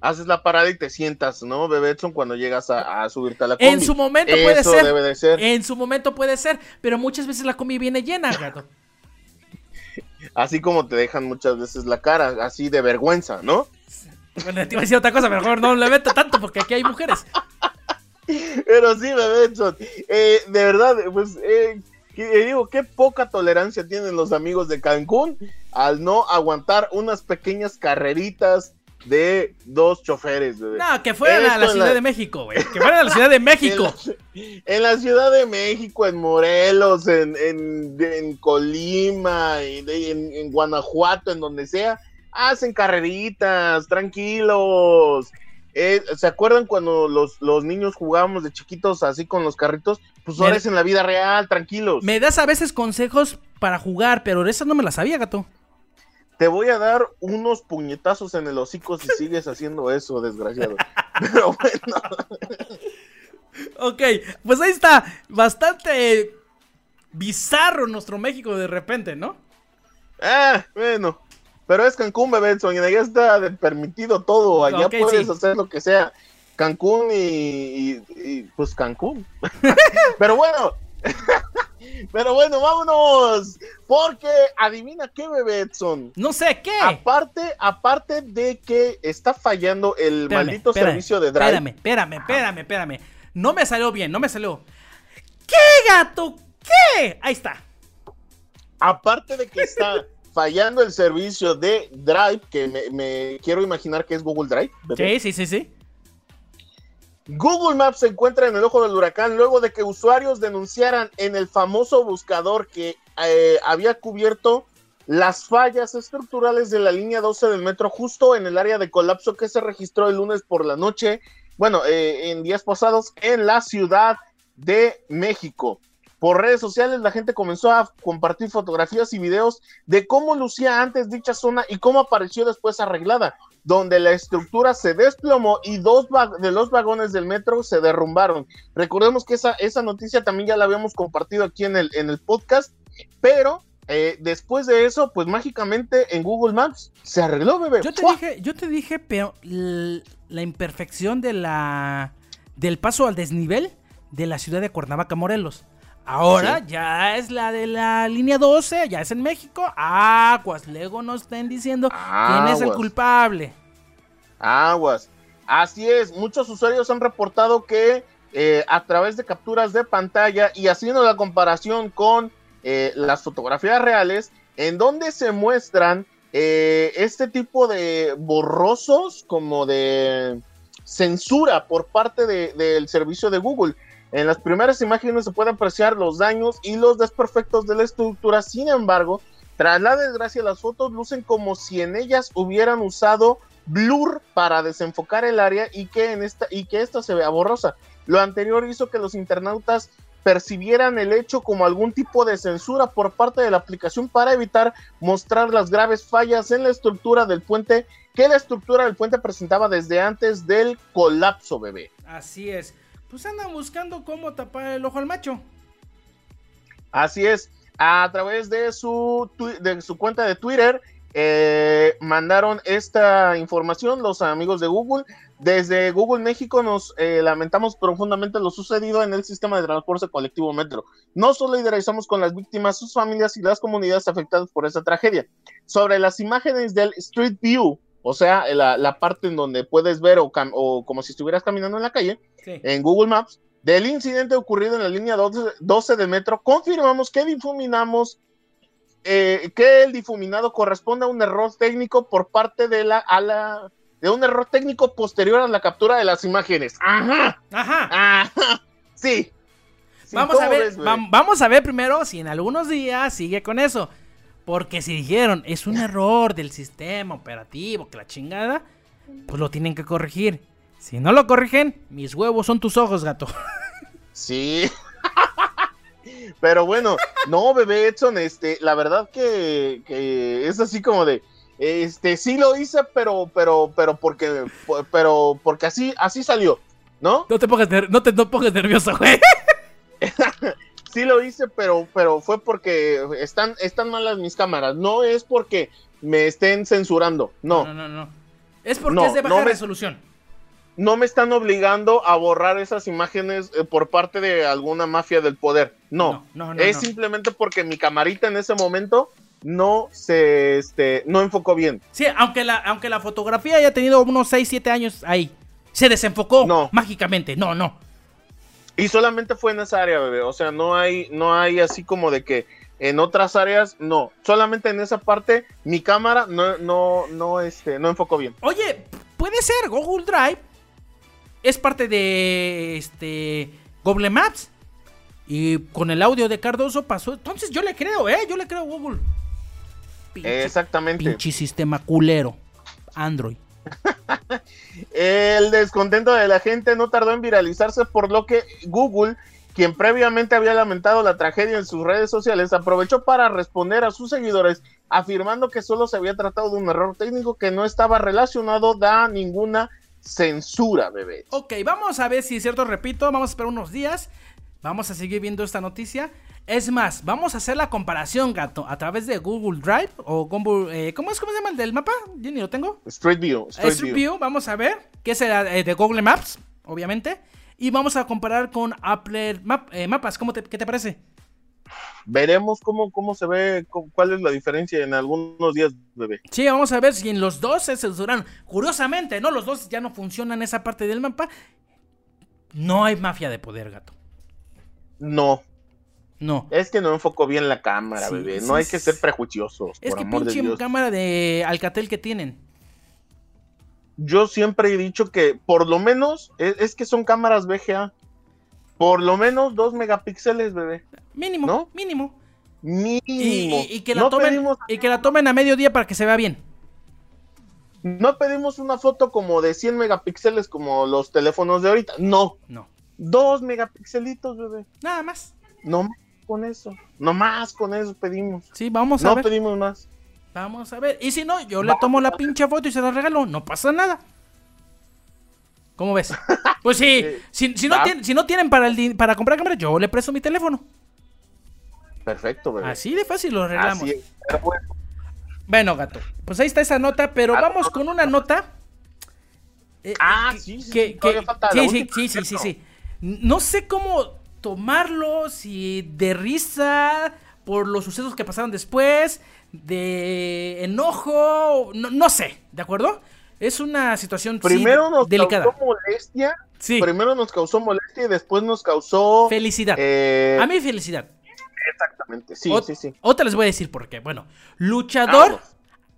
haces la parada y te sientas, ¿no, Bebetson, cuando llegas a, subirte a la combi. En su momento puede ser. Debe de ser. En su momento puede ser, pero muchas veces la combi viene llena, gato. así como te dejan muchas veces la cara, así de vergüenza, ¿no? Bueno, te iba a decir otra cosa, mejor no le meto tanto porque aquí hay mujeres. Pero sí, Bebetson, eh, de verdad, pues, eh, digo, qué poca tolerancia tienen los amigos de Cancún al no aguantar unas pequeñas carreritas de dos choferes, No, que fueran a la Ciudad de México, güey. Que fueran a la Ciudad de México. en, la, Ciudad de México, en Morelos, en, en, Colima, en, en, Guanajuato, en donde sea, hacen carreritas, tranquilos. Eh, ¿Se acuerdan cuando los, los niños jugábamos de chiquitos así con los carritos? Pues ahora es en la vida real, tranquilos. Me das a veces consejos para jugar, pero esa no me la sabía, gato. Te voy a dar unos puñetazos en el hocico si sigues haciendo eso, desgraciado. Pero bueno, Ok, pues ahí está. Bastante bizarro nuestro México de repente, ¿no? ah, bueno. Pero es Cancún, Bebenson, y allá está permitido todo. Allá puedes sí. hacer lo que sea. Cancún y, y- y, pues Cancún. Pero bueno. Pero bueno, vámonos. Porque adivina qué, Bebetson. No sé qué. Aparte, aparte de que está fallando el Espérame, maldito espérame, servicio de Drive. Espérame, espérame, espérame, espérame. No me salió bien, no me salió. ¿Qué, gato? ¿Qué? Ahí está. Aparte de que está fallando el servicio de Drive, que me, me quiero imaginar que es Google Drive. bebé. Sí, sí, sí, sí. Google Maps se encuentra en el ojo del huracán luego de que usuarios denunciaran en el famoso buscador que eh, había cubierto las fallas estructurales de la línea 12 del metro justo en el área de colapso que se registró el lunes por la noche, bueno, eh, en días pasados en la Ciudad de México. Por redes sociales la gente comenzó a compartir fotografías y videos de cómo lucía antes dicha zona y cómo apareció después arreglada, donde la estructura se desplomó y dos de los vagones del metro se derrumbaron. Recordemos que esa, esa noticia también ya la habíamos compartido aquí en el, en el podcast, pero eh, después de eso, pues mágicamente en Google Maps se arregló, bebé. Yo te ¡Fua! dije, yo te dije, pero la imperfección de la del paso al desnivel de la ciudad de Cuernavaca, Morelos. Ahora Sí. ya es la de la línea 12, ya es en México. Aguas, luego nos estén diciendo quién es el culpable. Aguas. Así es, muchos usuarios han reportado que eh, a través de capturas de pantalla y haciendo la comparación con eh, las fotografías reales, en donde se muestran eh, este tipo de borrosos como de censura por parte de- del servicio de Google. En las primeras imágenes se pueden apreciar los daños y los desperfectos de la estructura, sin embargo, tras la desgracia las fotos lucen como si en ellas hubieran usado blur para desenfocar el área y que en esta y que esta se vea borrosa. Lo anterior hizo que los internautas percibieran el hecho como algún tipo de censura por parte de la aplicación para evitar mostrar las graves fallas en la estructura del puente que la estructura del puente presentaba desde antes del colapso, bebé. Así es. Pues andan buscando cómo tapar el ojo al macho. Así es, a través de su, de su cuenta de Twitter eh, mandaron esta información los amigos de Google. Desde Google México nos eh, lamentamos profundamente lo sucedido en el sistema de transporte colectivo Metro. Nos solidarizamos con las víctimas, sus familias y las comunidades afectadas por esta tragedia. Sobre las imágenes del Street View, o sea, la, la parte en donde puedes ver o, cam- o como si estuvieras caminando en la calle, Sí. en Google Maps del incidente ocurrido en la línea 12, 12 de metro, confirmamos que difuminamos eh, que el difuminado corresponde a un error técnico por parte de la, a la de un error técnico posterior a la captura de las imágenes. Ajá, Ajá. ajá, sí. Sí, Vamos a ¿cómo ver, ves, vam- vamos a ver primero si en algunos días sigue con eso. Porque si dijeron es un error del sistema operativo, que la chingada, pues lo tienen que corregir. Si no lo corrigen, mis huevos son tus ojos, gato. Sí. Pero bueno, no, bebé Edson, este, la verdad que, que es así como de, este, sí lo hice, pero, pero, pero porque, pero porque así, así salió, ¿no? No te pongas, no te no pongas nervioso, güey. Sí lo hice, pero, pero fue porque están, están malas mis cámaras, no es porque me estén censurando, no, no, no. no. Es porque No, es de baja no me- resolución. no me están obligando a borrar esas imágenes eh, por parte de alguna mafia del poder, no, no, no. es simplemente porque mi camarita en ese momento no se, este, no enfocó bien. Sí, aunque la, aunque la fotografía haya tenido unos 6, 7 años ahí. Se desenfocó mágicamente. No, no. Y solamente fue en esa área, bebé. O sea, no hay, no hay así como de que en otras áreas, no. Solamente en esa parte, mi cámara no, no, no, este, no enfocó bien. Oye, puede ser, Google Drive es parte de este Google Maps. Y con el audio de Cardoso pasó. Entonces yo le creo, ¿eh? Yo le creo a Google. Pinche, Exactamente. pinche sistema culero. Android. El descontento de la gente no tardó en viralizarse, por lo que Google, quien previamente había lamentado la tragedia en sus redes sociales, aprovechó para responder a sus seguidores, afirmando que solo se había tratado de un error técnico que no estaba relacionado a ninguna censura, bebé. Ok, vamos a ver si es cierto, repito, vamos a esperar unos días, vamos a seguir viendo esta noticia. Es más, vamos a hacer la comparación, gato, a través de Google Drive o Google, eh, ¿cómo es? ¿Cómo se llama el del mapa? Yo ni lo tengo. Street View. Street, View. vamos a ver, que es eh, de Google Maps, obviamente. Y vamos a comparar con Apple eh, Mapas. ¿Cómo te, ¿Qué te parece? Veremos cómo, cómo se ve, cuál es la diferencia en algunos días, bebé. Sí, vamos a ver si en los dos se censuraron. Curiosamente, ¿no? Los dos ya no funcionan esa parte del mapa. No hay mafia de poder, gato. No, no. Es que no enfocó bien la cámara, bebé. No hay que ser prejuiciosos. Es que pinche cámara de Alcatel que tienen. Yo siempre he dicho que por lo menos, es, que son cámaras VGA. Por lo menos 2 megapíxeles, bebé. Mínimo, ¿no? Mínimo. Mínimo. Y, que la tomen, y que la tomen a mediodía para que se vea bien. No pedimos una foto como de 100 megapíxeles como los teléfonos de ahorita. No. No. 2 megapíxelitos, bebé. Nada más. No con eso. Nomás con eso pedimos. Sí, vamos a ver. No pedimos más. Vamos a ver. Y si no, yo le tomo la pinche foto y se la regalo. No pasa nada. ¿Cómo ves? Pues sí. Si, no tienen, si, no tienen para, el, para comprar cámara, yo le presto mi teléfono. Perfecto, bebé. Así de fácil lo arreglamos. Así es. Bueno, gato, pues ahí está esa nota, pero ah, vamos con una nota. Eh, ah, que, sí, sí, que, sí, que, sí, sí, sí, sí, sí, No sé cómo tomarlo, si de risa por los sucesos que pasaron después, de enojo, no, sé, ¿de acuerdo? Es una situación primero nos causó molestia, sí. primero nos causó molestia y después nos causó felicidad. Eh, a mí felicidad. Exactamente, sí, sí, sí. Otra les voy a decir por qué. Bueno, luchador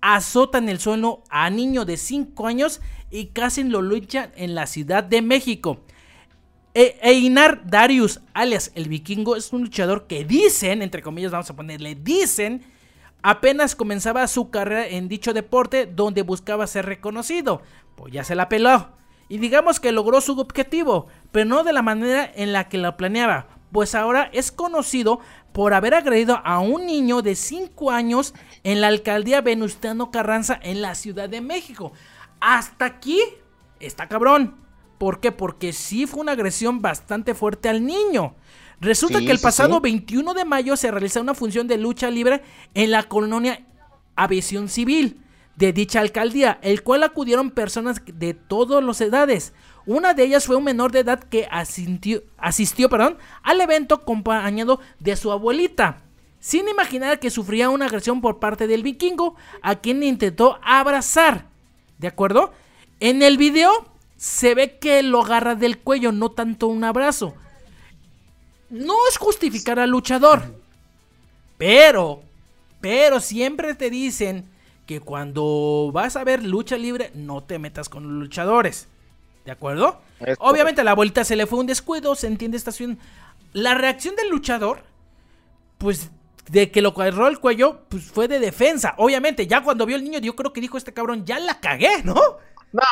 azota en el suelo a niño de 5 años y casi lo luchan en la Ciudad de México. E Einar Darius, alias el vikingo, es un luchador que dicen, entre comillas vamos a ponerle, dicen, apenas comenzaba su carrera en dicho deporte donde buscaba ser reconocido. Pues ya se la peló. Y digamos que logró su objetivo, pero no de la manera en la que lo planeaba, pues ahora es conocido por haber agredido a un niño de 5 años en la alcaldía Venustiano Carranza en la Ciudad de México. Hasta aquí está cabrón. ¿Por qué? Porque sí fue una agresión bastante fuerte al niño. Resulta que el pasado 21 de mayo se realizó una función de lucha libre en la colonia Aviación Civil de dicha alcaldía, el cual acudieron personas de todas las edades. Una de ellas fue un menor de edad que asistió, asistió perdón, al evento acompañado de su abuelita, sin imaginar que sufría una agresión por parte del vikingo, a quien intentó abrazar. ¿De acuerdo? En el video se ve que lo agarra del cuello, no tanto un abrazo. No es justificar al luchador. Pero, pero siempre te dicen que cuando vas a ver lucha libre, no te metas con los luchadores. ¿De acuerdo? Obviamente a la vuelta se le fue un descuido, se entiende esta situación. La reacción del luchador, pues de que lo agarró el cuello, pues fue de defensa. Obviamente, ya cuando vio el niño, yo creo que dijo este cabrón, ya la cagué, ¿no? No,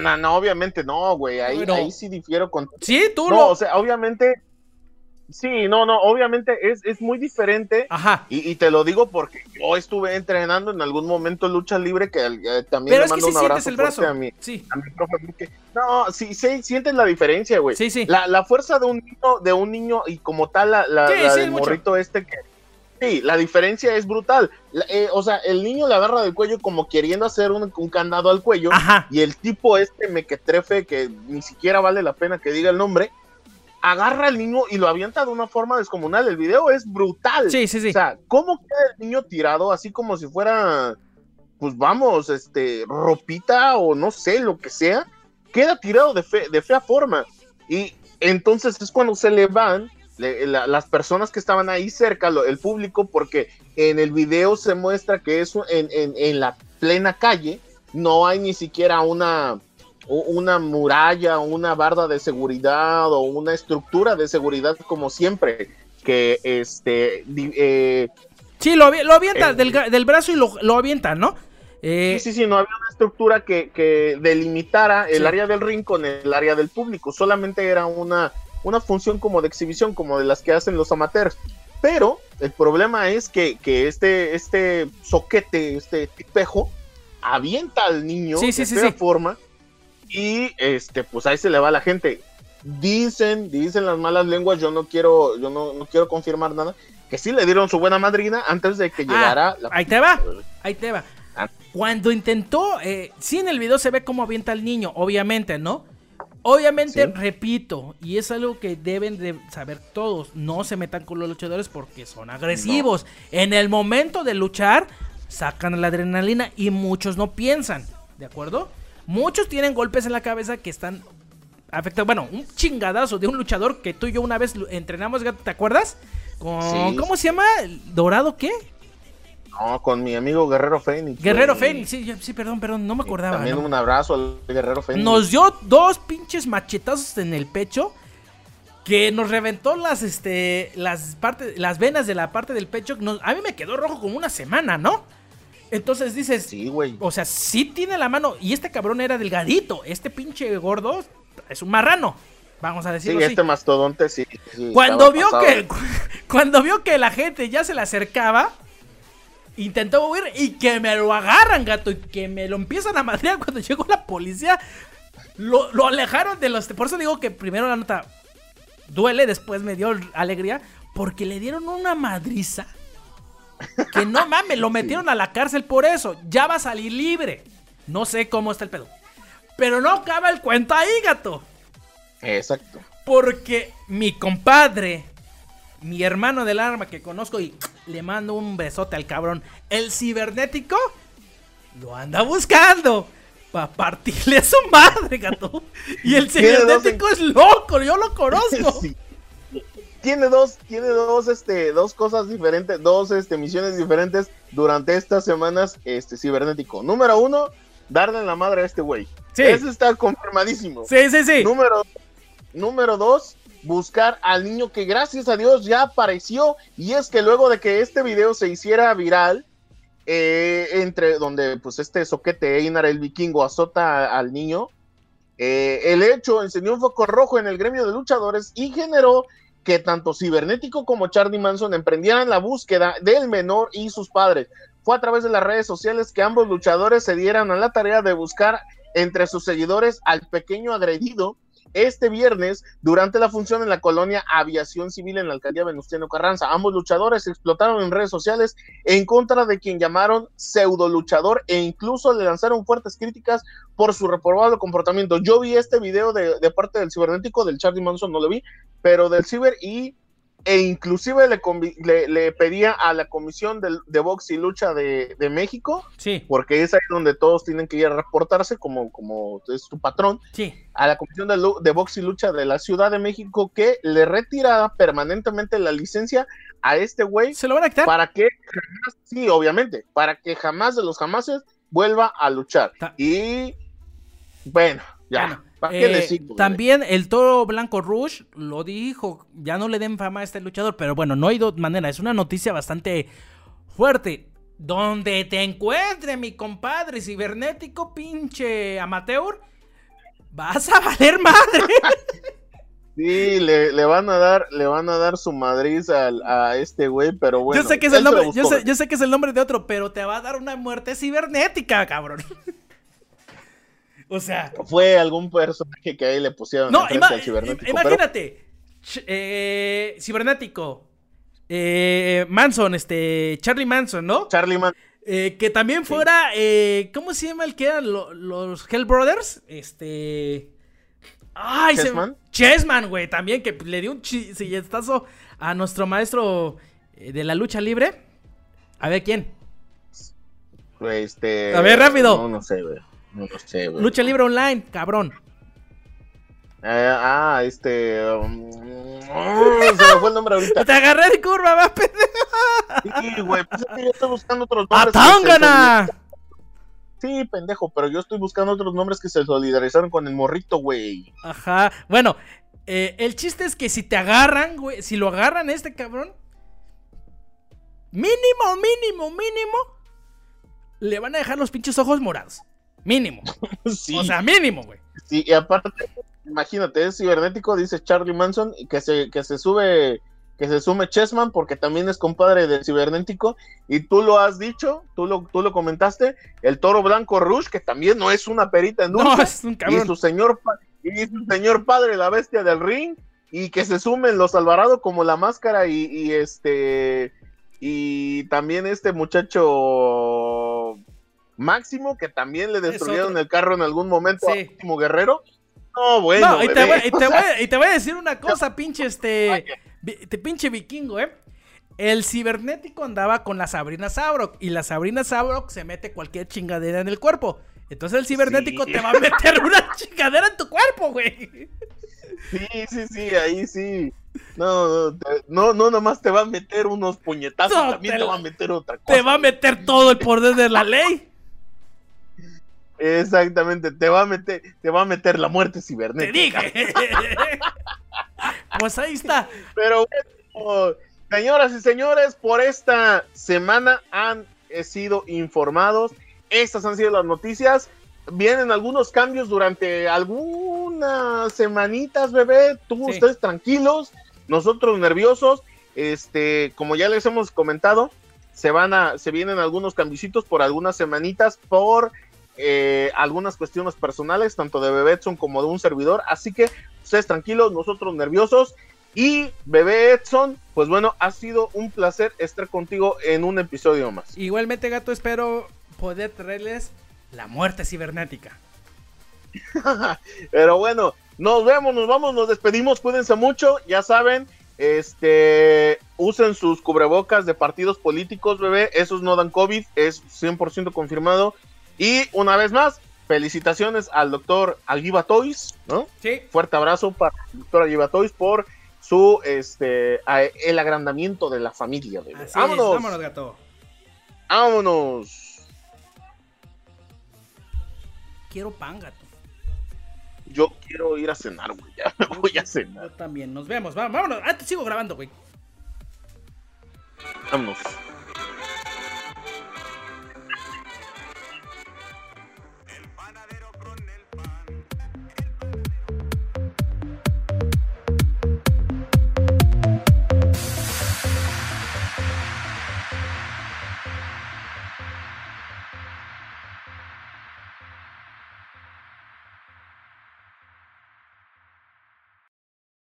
no, no, obviamente no, güey. Ahí, ahí sí difiero con. Sí, tú no. O sea, obviamente. Sí, no, no, obviamente es, es muy diferente. Ajá. Y, te lo digo porque yo estuve entrenando en algún momento lucha libre que eh, también le mando un abrazo el brazo. a mi, sí. a mi profe. no, sí, sí, sientes la diferencia, güey. Sí, sí. La, la fuerza de un niño, de un niño y como tal la, la, del morrito este que Sí, la diferencia es brutal. Eh, o sea, el niño le agarra del cuello como queriendo hacer un, candado al cuello. Y el tipo este mequetrefe, que ni siquiera vale la pena que diga el nombre, agarra al niño y lo avienta de una forma descomunal. El video es brutal. Sí, sí, sí. O sea, ¿cómo queda el niño tirado así como si fuera, pues vamos, este, ropita o no sé, lo que sea? Queda tirado de, de fea forma. Y entonces es cuando se le van las personas que estaban ahí cerca, el público, porque en el video se muestra que eso en, en, la plena calle no hay ni siquiera una, una muralla, una barda de seguridad o una estructura de seguridad como siempre, que este... Eh, sí, lo, lo avienta eh, del, brazo y lo, lo avienta, ¿no? Eh, sí, sí, sí, no había una estructura que, que delimitara el Sí. área del ring con el área del público. Solamente era una, una función como de exhibición, como de las que hacen los amateurs. Pero el problema es que, que este, este soquete, este tipejo, avienta al niño Sí, sí, de sí, forma y este, pues ahí se le va a la gente. Dicen, dicen las malas lenguas, yo no quiero, yo no, no quiero confirmar nada, que sí le dieron su buena madrina antes de que Ah, llegara la ahí te va. Ahí te va. Ah. Cuando intentó, eh, sí en el video se ve cómo avienta al niño, obviamente, ¿no? Obviamente, Sí. repito, y es algo que deben de saber todos, no se metan con los luchadores porque son agresivos. En el momento de luchar, sacan la adrenalina y muchos no piensan, ¿de acuerdo? Muchos tienen golpes en la cabeza que están afectados. Bueno, un chingadazo de un luchador que tú y yo una vez entrenamos, ¿te acuerdas? Con, Sí. ¿Cómo se llama? ¿Dorado qué? No, con mi amigo Guerrero Fénix. Guerrero güey. Fénix, sí, sí, perdón, perdón, no me acordaba. También ¿no? un abrazo al Guerrero Fénix. Nos dio dos pinches machetazos en el pecho que nos reventó las este las partes las venas de la parte del pecho. Nos- a mí me quedó rojo como una semana, ¿no? Entonces dices, Sí, güey. o sea, sí tiene la mano y este cabrón era delgadito, este pinche gordo es un marrano. Vamos a Sí, decirlo así. este mastodonte sí. sí, Cuando vio pasado. que cuando vio que la gente ya se le acercaba, intentó huir y que me lo agarran, gato, y que me lo empiezan a madrear cuando llegó la policía. Lo, lo alejaron de los. Por eso digo que primero la nota duele, después me dio alegría, porque le dieron una madriza. Que no mames, lo metieron a la cárcel por eso. Ya va a salir libre. No sé cómo está el pedo. Pero no acaba el cuento ahí, gato. Exacto. Porque mi compadre, mi hermano del arma que conozco y le mando un besote al cabrón, el cibernético, lo anda buscando. Para partirle a su madre, gato. Y el cibernético es loco, yo lo conozco. Sí. Tiene dos, tiene dos, este, dos cosas diferentes, dos, este, misiones diferentes durante estas semanas, este, cibernético. Número uno, darle la madre a este güey. Sí. Eso está confirmadísimo. Sí, sí, sí. Número, número dos, buscar al niño que gracias a Dios ya apareció. Y es que luego de que este video se hiciera viral, eh, entre donde pues este soquete Einar el vikingo azota al niño, eh, el hecho encendió un foco rojo en el gremio de luchadores y generó que tanto Cibernético como Charlie Manson emprendieran la búsqueda del menor y sus padres. Fue a través de las redes sociales que ambos luchadores se dieran a la tarea de buscar entre sus seguidores al pequeño agredido este viernes durante la función en la colonia Aviación Civil en la alcaldía Venustiano Carranza. Ambos luchadores explotaron en redes sociales en contra de quien llamaron pseudo luchador e incluso le lanzaron fuertes críticas por su reprobado comportamiento. Yo vi este video de, parte del cibernético, del Charlie Manson, no lo vi, pero del ciber y e inclusive le, le, le pedía a la comisión del- de, box y lucha de, de México, Sí, porque es ahí donde todos tienen que ir a reportarse como, como es su patrón, sí. a la comisión de, de box y lucha de la Ciudad de México que le retirara permanentemente la licencia a este güey ¿Se lo van a quitar? para que jamás, sí, obviamente, para que jamás de los jamases vuelva a luchar. Ta- Y bueno, ya. Bueno, ¿Para qué eh, también el toro blanco Rush lo dijo, ya no le den fama a este luchador, pero bueno, no hay dos maneras, es una noticia bastante fuerte. Donde te encuentre mi compadre cibernético, pinche amateur, vas a valer madre. Sí, le, le van a dar, le van a dar su madriz al- a este güey, pero bueno. yo sé que es el nombre, yo sé, yo sé que es el nombre de otro, pero te va a dar una muerte cibernética, cabrón. O sea, Fue algún personaje que ahí le pusieron No, ima- al cibernético, im- imagínate. Ch- eh, cibernético. eh, Manson, este. Charlie Manson, ¿no? pero Charlie Man, Eh, que también fuera. ¿Cómo se llama el que eran lo- los Hell Brothers? Este. Ay, se- ¿Chessman? Chessman, güey. También que le dio un silletazo a nuestro maestro de la lucha libre. A ver quién. este. A ver, rápido. No, no sé, güey. No, sé, güey. Lucha libre online, cabrón. Eh, ah, este. um, se me fue el nombre ahorita. Te agarré de curva, va, pendejo. Sí, güey. Pues es que yo estoy buscando otros ¡A nombres. que se Tangana! Sí, pendejo, pero yo estoy buscando otros nombres que se solidarizaron con el morrito, güey. Ajá. Bueno, eh, el chiste es que si te agarran, güey, si lo agarran a este cabrón, mínimo, mínimo, mínimo, le van a dejar los pinches ojos morados. Mínimo. Sí, O sea, mínimo, güey. sí, y aparte, imagínate, es cibernético, dice Charlie Manson, y que se, que se sube, que se sume Chessman, porque también es compadre del cibernético, y tú lo has dicho, tú lo, tú lo comentaste, el toro blanco Rush, que también no es una perita en dulce, No, es un y cabrón. su señor y su señor padre, la bestia del ring, y que se sumen los Alvarado como la máscara y, y este y también este muchacho Máximo, que también le destruyeron el carro en algún momento a Sí. Máximo Guerrero. No, bueno. no, y te, voy, y, te o sea, voy- y te voy a decir una cosa, pinche este. te pinche vikingo, ¿eh? El cibernético andaba con la Sabrina Sabrok y la Sabrina Sabrok se mete cualquier chingadera en el cuerpo. Entonces el cibernético Sí. te va a meter una chingadera en tu cuerpo, güey. Sí, sí, sí, ahí sí. No, no, te- no, no, nomás te va a meter unos puñetazos, No, también te te, va a meter otra cosa. Te va a meter todo el poder de la ley. Exactamente, te va a meter, te va a meter la muerte Te cibernética. dije. Pues ahí está. Pero bueno, señoras y señores, por esta semana han eh, sido informados. Estas han sido las noticias. Vienen algunos cambios durante algunas semanitas, bebé. Tú, Sí. ustedes tranquilos, nosotros nerviosos. Este, como ya les hemos comentado, se van a, se vienen algunos cambiecitos por algunas semanitas por eh, algunas cuestiones personales, tanto de Bebé Edson como de un servidor. Así que ustedes tranquilos, nosotros nerviosos. Y Bebé Edson, pues bueno, ha sido un placer estar contigo en un episodio más. Igualmente, gato, espero poder traerles la muerte cibernética. Pero bueno, nos vemos, nos vamos, nos despedimos, cuídense mucho, ya saben, este, usen sus cubrebocas de partidos políticos, bebé, esos no dan COVID, es 100% confirmado. Y una vez más, felicitaciones al doctor Aguiba Toys, ¿no? Sí. Fuerte abrazo para el doctor Aguiba Toys por su, este, a- el agrandamiento de la familia, bebé. Así vámonos, es. Vámonos, gato. vámonos. Quiero pan, gato. Yo quiero ir a cenar, güey, ya me voy a cenar, Yo también. Nos vemos. Vámonos. Ah, te sigo grabando, güey. vámonos.